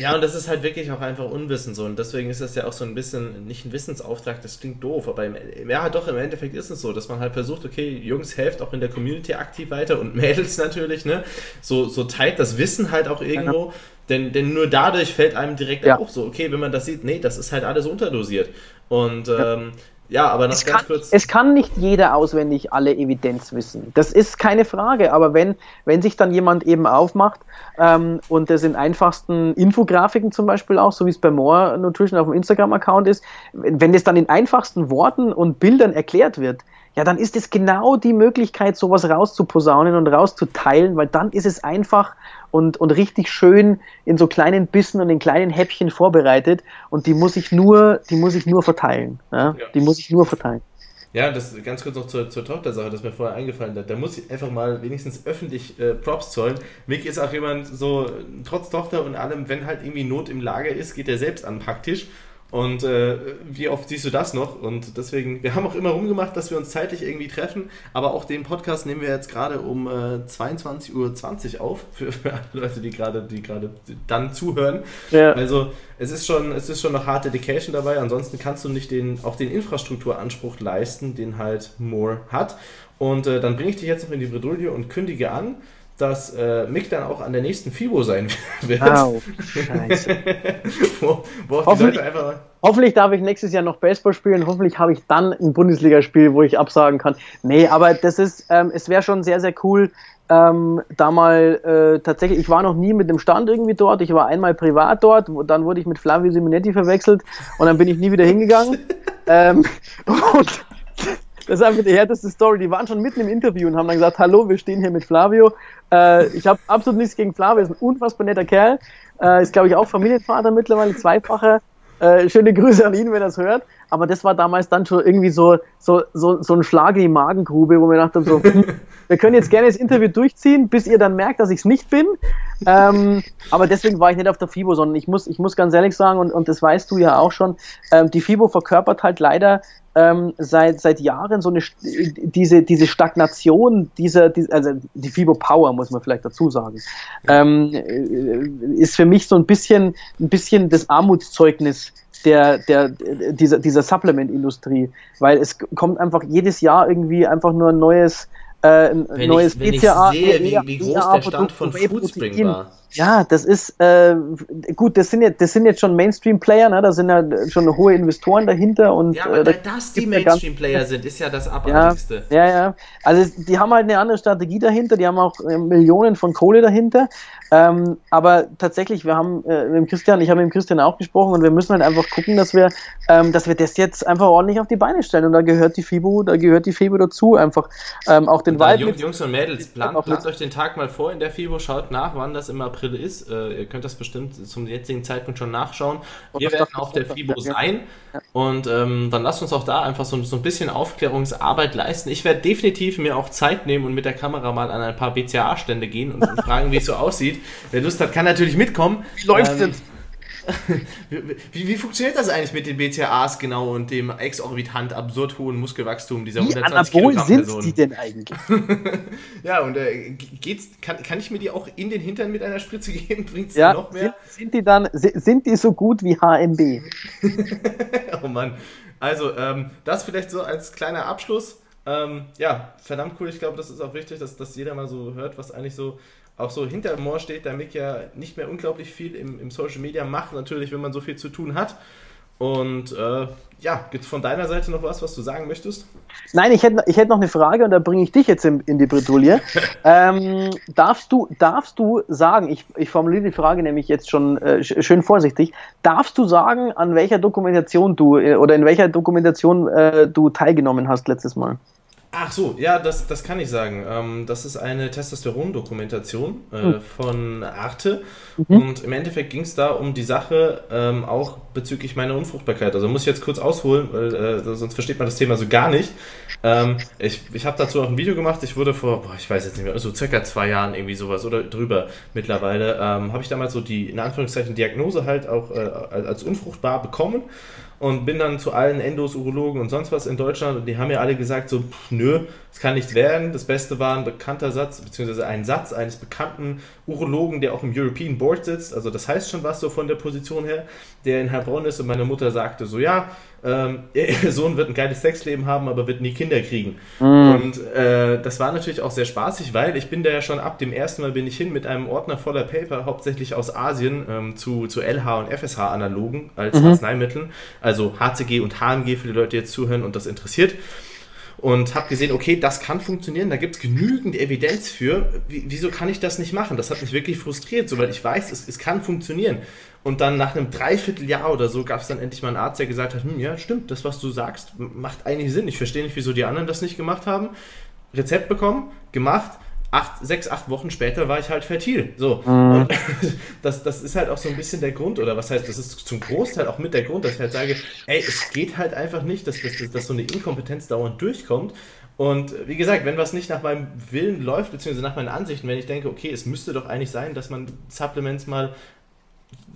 Ja, und das ist halt wirklich auch einfach Unwissen so. Und deswegen ist das ja auch so ein bisschen, nicht ein Wissensauftrag, das klingt doof, aber im, ja, doch, im Endeffekt ist es so, dass man halt versucht, okay, Jungs, helft auch in der Community aktiv weiter und Mädels natürlich, ne? So, so teilt das Wissen halt auch irgendwo. Ja. Denn, denn nur dadurch fällt einem direkt ja. auch so, okay, wenn man das sieht, nee, das ist halt alles unterdosiert. Und ähm, ja, aber noch es ganz kann, kurz. Es kann nicht jeder auswendig alle Evidenz wissen. Das ist keine Frage. Aber wenn, wenn sich dann jemand eben aufmacht ähm, und das in einfachsten Infografiken zum Beispiel auch, so wie es bei More Nutrition auf dem Instagram-Account ist, wenn das dann in einfachsten Worten und Bildern erklärt wird, ja, dann ist es genau die Möglichkeit, sowas rauszuposaunen und rauszuteilen, weil dann ist es einfach und, und richtig schön in so kleinen Bissen und in kleinen Häppchen vorbereitet und die muss ich nur, die muss ich nur verteilen. Ja? ja. Die muss ich nur verteilen. Ja, das ganz kurz noch zur, zur Tochtersache, das mir vorher eingefallen hat. Da muss ich einfach mal wenigstens öffentlich äh, Props zollen. Mick ist auch jemand so, trotz Tochter und allem, wenn halt irgendwie Not im Lager ist, geht er selbst an den Packtisch und äh, wie oft siehst du das noch? Und deswegen, wir haben auch immer rumgemacht, dass wir uns zeitlich irgendwie treffen, aber auch den Podcast nehmen wir jetzt gerade um äh, 22.20 Uhr auf, für, für alle Leute, die gerade die gerade dann zuhören. Ja. Also es ist schon, es ist schon noch harte Dedication dabei, ansonsten kannst du nicht den, auch den Infrastrukturanspruch leisten, den halt Moore hat. Und äh, dann bringe ich dich jetzt noch in die Bredouille und kündige an, dass äh, Mick dann auch an der nächsten FIBO sein wird. Au, scheiße. wo, wo hoffentlich, hoffentlich, darf ich nächstes Jahr noch Baseball spielen. Hoffentlich habe ich dann ein Bundesligaspiel, wo ich absagen kann. Nee, aber das ist, ähm, es wäre schon sehr, sehr cool, ähm, da mal äh, tatsächlich, ich war noch nie mit dem Stand irgendwie dort, ich war einmal privat dort, dann wurde ich mit Flavio Simonetti verwechselt und dann bin ich nie wieder hingegangen. ähm, und das ist einfach die härteste Story. Die waren schon mitten im Interview und haben dann gesagt, hallo, wir stehen hier mit Flavio. Äh, ich habe absolut nichts gegen Flavio, ist ein unfassbar netter Kerl. Äh, ist, glaube ich, auch Familienvater mittlerweile, zweifacher. Äh, schöne Grüße an ihn, wenn er das hört. Aber das war damals dann schon irgendwie so, so, so, so ein Schlag in die Magengrube, wo wir dachten so, hm, wir können jetzt gerne das Interview durchziehen, bis ihr dann merkt, dass ich es nicht bin. Ähm, aber deswegen war ich nicht auf der FIBO, sondern ich muss, ich muss ganz ehrlich sagen, und, und das weißt du ja auch schon, ähm, die FIBO verkörpert halt leider ähm, seit, seit Jahren so eine diese, diese Stagnation, dieser, die, also die FIBO Power, muss man vielleicht dazu sagen, ähm, äh, ist für mich so ein bisschen, ein bisschen das Armutszeugnis der, der, dieser, dieser Supplement-Industrie, weil es kommt einfach jedes Jahr irgendwie einfach nur ein neues, äh, ein wenn neues ich, wenn BCA. Ich sehe, wie, wie groß der Stand von Foodspring war. Ja, das ist äh, gut, das sind, jetzt, das sind jetzt schon Mainstream-Player, ne? da sind ja schon hohe Investoren dahinter. Und, ja, aber äh, dass die Mainstream-Player sind, ist ja das Abartigste. Ja, ja, ja. Also die haben halt eine andere Strategie dahinter, die haben auch äh, Millionen von Kohle dahinter. Ähm, aber tatsächlich, wir haben äh, mit dem Christian, ich habe mit dem Christian auch gesprochen und wir müssen halt einfach gucken, dass wir, ähm, dass wir das jetzt einfach ordentlich auf die Beine stellen. Und da gehört die FIBO, da gehört die FIBO dazu, einfach ähm, auch den Wald. Jungs, Jungs und Mädels, plant, plant euch den Tag mal vor in der FIBO, schaut nach, wann das im April ist. Äh, ihr könnt das bestimmt zum jetzigen Zeitpunkt schon nachschauen. Wir werden auf der FIBO sein und ähm, dann lasst uns auch da einfach so, so ein bisschen Aufklärungsarbeit leisten. Ich werde definitiv mir auch Zeit nehmen und mit der Kamera mal an ein paar BCA-Stände gehen und, und fragen, wie es so aussieht. Wer Lust hat, kann natürlich mitkommen. Wie läuft ähm, wie, wie, funktioniert das eigentlich mit den BCAAs genau und dem exorbitant absurd hohen Muskelwachstum dieser wie 120 Anabol sind die denn eigentlich? ja, und äh, geht's, kann, kann ich mir die auch in den Hintern mit einer Spritze geben? Bringt es ja, noch mehr? Sind, sind, die dann, sind die so gut wie HMB? oh Mann. Also, ähm, das vielleicht so als kleiner Abschluss. Ähm, ja, verdammt cool. Ich glaube, das ist auch wichtig, dass, dass jeder mal so hört, was eigentlich so auch so hinter Moore steht, da Mick ja nicht mehr unglaublich viel im, im Social Media macht, natürlich, wenn man so viel zu tun hat. Und äh, ja, gibt es von deiner Seite noch was, was du sagen möchtest? Nein, ich hätte, ich hätte noch eine Frage und da bringe ich dich jetzt in, in die Bredouille. ähm, darfst, du, darfst du sagen, ich, ich formuliere die Frage nämlich jetzt schon äh, schön vorsichtig, darfst du sagen, an welcher Dokumentation du äh, oder in welcher Dokumentation äh, du teilgenommen hast letztes Mal? Ach so, ja, das, das kann ich sagen. Ähm, das ist eine Testosteron-Dokumentation äh, mhm. von Arte. Mhm. Und im Endeffekt ging es da um die Sache ähm, auch bezüglich meiner Unfruchtbarkeit. Also muss ich jetzt kurz ausholen, weil äh, sonst versteht man das Thema so gar nicht. Ähm, ich ich habe dazu auch ein Video gemacht. Ich wurde vor, boah, ich weiß jetzt nicht mehr, so circa zwei Jahren irgendwie sowas oder drüber mittlerweile, ähm, habe ich damals so die, in Anführungszeichen, Diagnose halt auch äh, als unfruchtbar bekommen. Und bin dann zu allen Endos, Urologen und sonst was in Deutschland und die haben mir alle gesagt, so, pff, nö, es kann nichts werden. Das Beste war ein bekannter Satz, beziehungsweise ein Satz eines bekannten Urologen, der auch im European Board sitzt, also das heißt schon was so von der Position her, der in Heilbronn ist und meine Mutter sagte so, ja, ähm, ihr Sohn wird ein geiles Sexleben haben, aber wird nie Kinder kriegen. Mhm. Und äh, das war natürlich auch sehr spaßig, weil ich bin da ja schon ab dem ersten Mal bin ich hin mit einem Ordner voller Paper, hauptsächlich aus Asien, ähm, zu, zu LH und FSH-Analogen als mhm. Arzneimitteln, also HCG und HMG für die Leute, die jetzt zuhören und das interessiert und habe gesehen, okay, das kann funktionieren, da gibt es genügend Evidenz für. Wie, wieso kann ich das nicht machen? Das hat mich wirklich frustriert, so, weil ich weiß, es, es kann funktionieren. Und dann nach einem Dreivierteljahr oder so gab es dann endlich mal einen Arzt, der gesagt hat, hm, ja, stimmt, das, was du sagst, macht eigentlich Sinn. Ich verstehe nicht, wieso die anderen das nicht gemacht haben. Rezept bekommen, gemacht, acht, sechs, acht Wochen später war ich halt fertil. So. Mhm. Und das, das ist halt auch so ein bisschen der Grund, oder was heißt, das ist zum Großteil auch mit der Grund, dass ich halt sage, ey, es geht halt einfach nicht, dass, dass, dass so eine Inkompetenz dauernd durchkommt. Und wie gesagt, wenn was nicht nach meinem Willen läuft, beziehungsweise nach meinen Ansichten, wenn ich denke, okay, es müsste doch eigentlich sein, dass man Supplements mal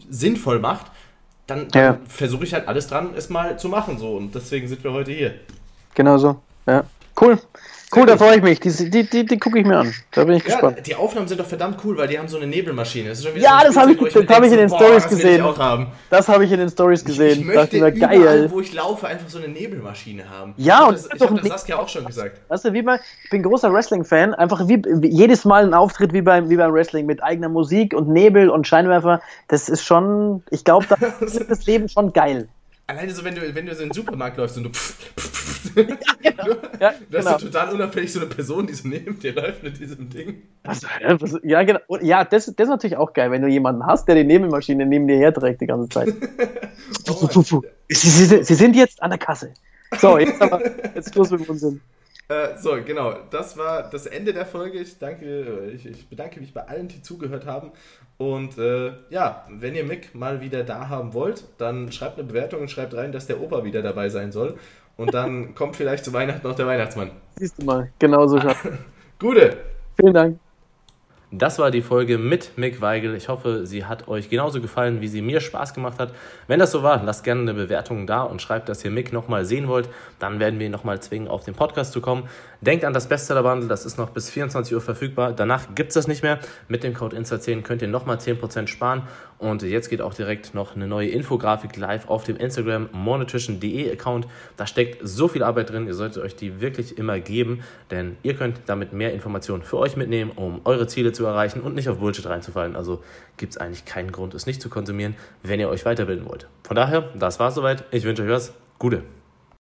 sinnvoll macht, dann, dann ja. versuche ich halt alles dran, es mal zu machen. So. Und deswegen sind wir heute hier. Genau so. Ja. Cool. Cool, da freue ich mich. Die, die, die, die gucke ich mir an. Da bin ich ja, gespannt. Die Aufnahmen sind doch verdammt cool, weil die haben so eine Nebelmaschine. Das ja, so das habe ich, hab ich in den Stories gesehen. Das habe ich in den Stories gesehen. Ich, ich möchte das überall, geil. wo ich laufe, einfach so eine Nebelmaschine haben. Ja, und das, ich habe das Saskia auch schon gesagt. Weißt du, wie bei, ich bin großer Wrestling-Fan. Einfach wie, jedes Mal ein Auftritt wie beim, wie beim Wrestling mit eigener Musik und Nebel und Scheinwerfer. Das ist schon, ich glaube, da ist das Leben schon geil. Alleine so, wenn du, wenn du so in den Supermarkt läufst und du. Pff, pff, pff, ja, genau. ja, du hast genau. so total unauffällig so eine Person, die so neben dir läuft mit diesem Ding. Was, ja, genau. Ja, das, das ist natürlich auch geil, wenn du jemanden hast, der die Nebelmaschine neben dir herträgt die ganze Zeit. oh, sie, sie, sie, sind jetzt an der Kasse. So, jetzt, aber, jetzt Schluss mit dem Unsinn. Äh, so, genau. Das war das Ende der Folge. Ich, danke, ich, ich bedanke mich bei allen, die zugehört haben. Und äh, ja, wenn ihr Mick mal wieder da haben wollt, dann schreibt eine Bewertung und schreibt rein, dass der Opa wieder dabei sein soll. Und dann kommt vielleicht zu Weihnachten noch der Weihnachtsmann. Siehst du mal, genau so Gute. Vielen Dank. Das war die Folge mit Mick Weigel. Ich hoffe, sie hat euch genauso gefallen, wie sie mir Spaß gemacht hat. Wenn das so war, lasst gerne eine Bewertung da und schreibt, dass ihr Mick nochmal sehen wollt. Dann werden wir ihn nochmal zwingen, auf den Podcast zu kommen. Denkt an das Bestseller-Bundle, das ist noch bis 24 Uhr verfügbar. Danach gibt es das nicht mehr. Mit dem Code INSTA10 könnt ihr nochmal 10% sparen. Und jetzt geht auch direkt noch eine neue Infografik live auf dem Instagram monetrition.de Account. Da steckt so viel Arbeit drin, ihr solltet euch die wirklich immer geben, denn ihr könnt damit mehr Informationen für euch mitnehmen, um eure Ziele zu erreichen und nicht auf Bullshit reinzufallen. Also gibt es eigentlich keinen Grund, es nicht zu konsumieren, wenn ihr euch weiterbilden wollt. Von daher, das war soweit. Ich wünsche euch was. Gute.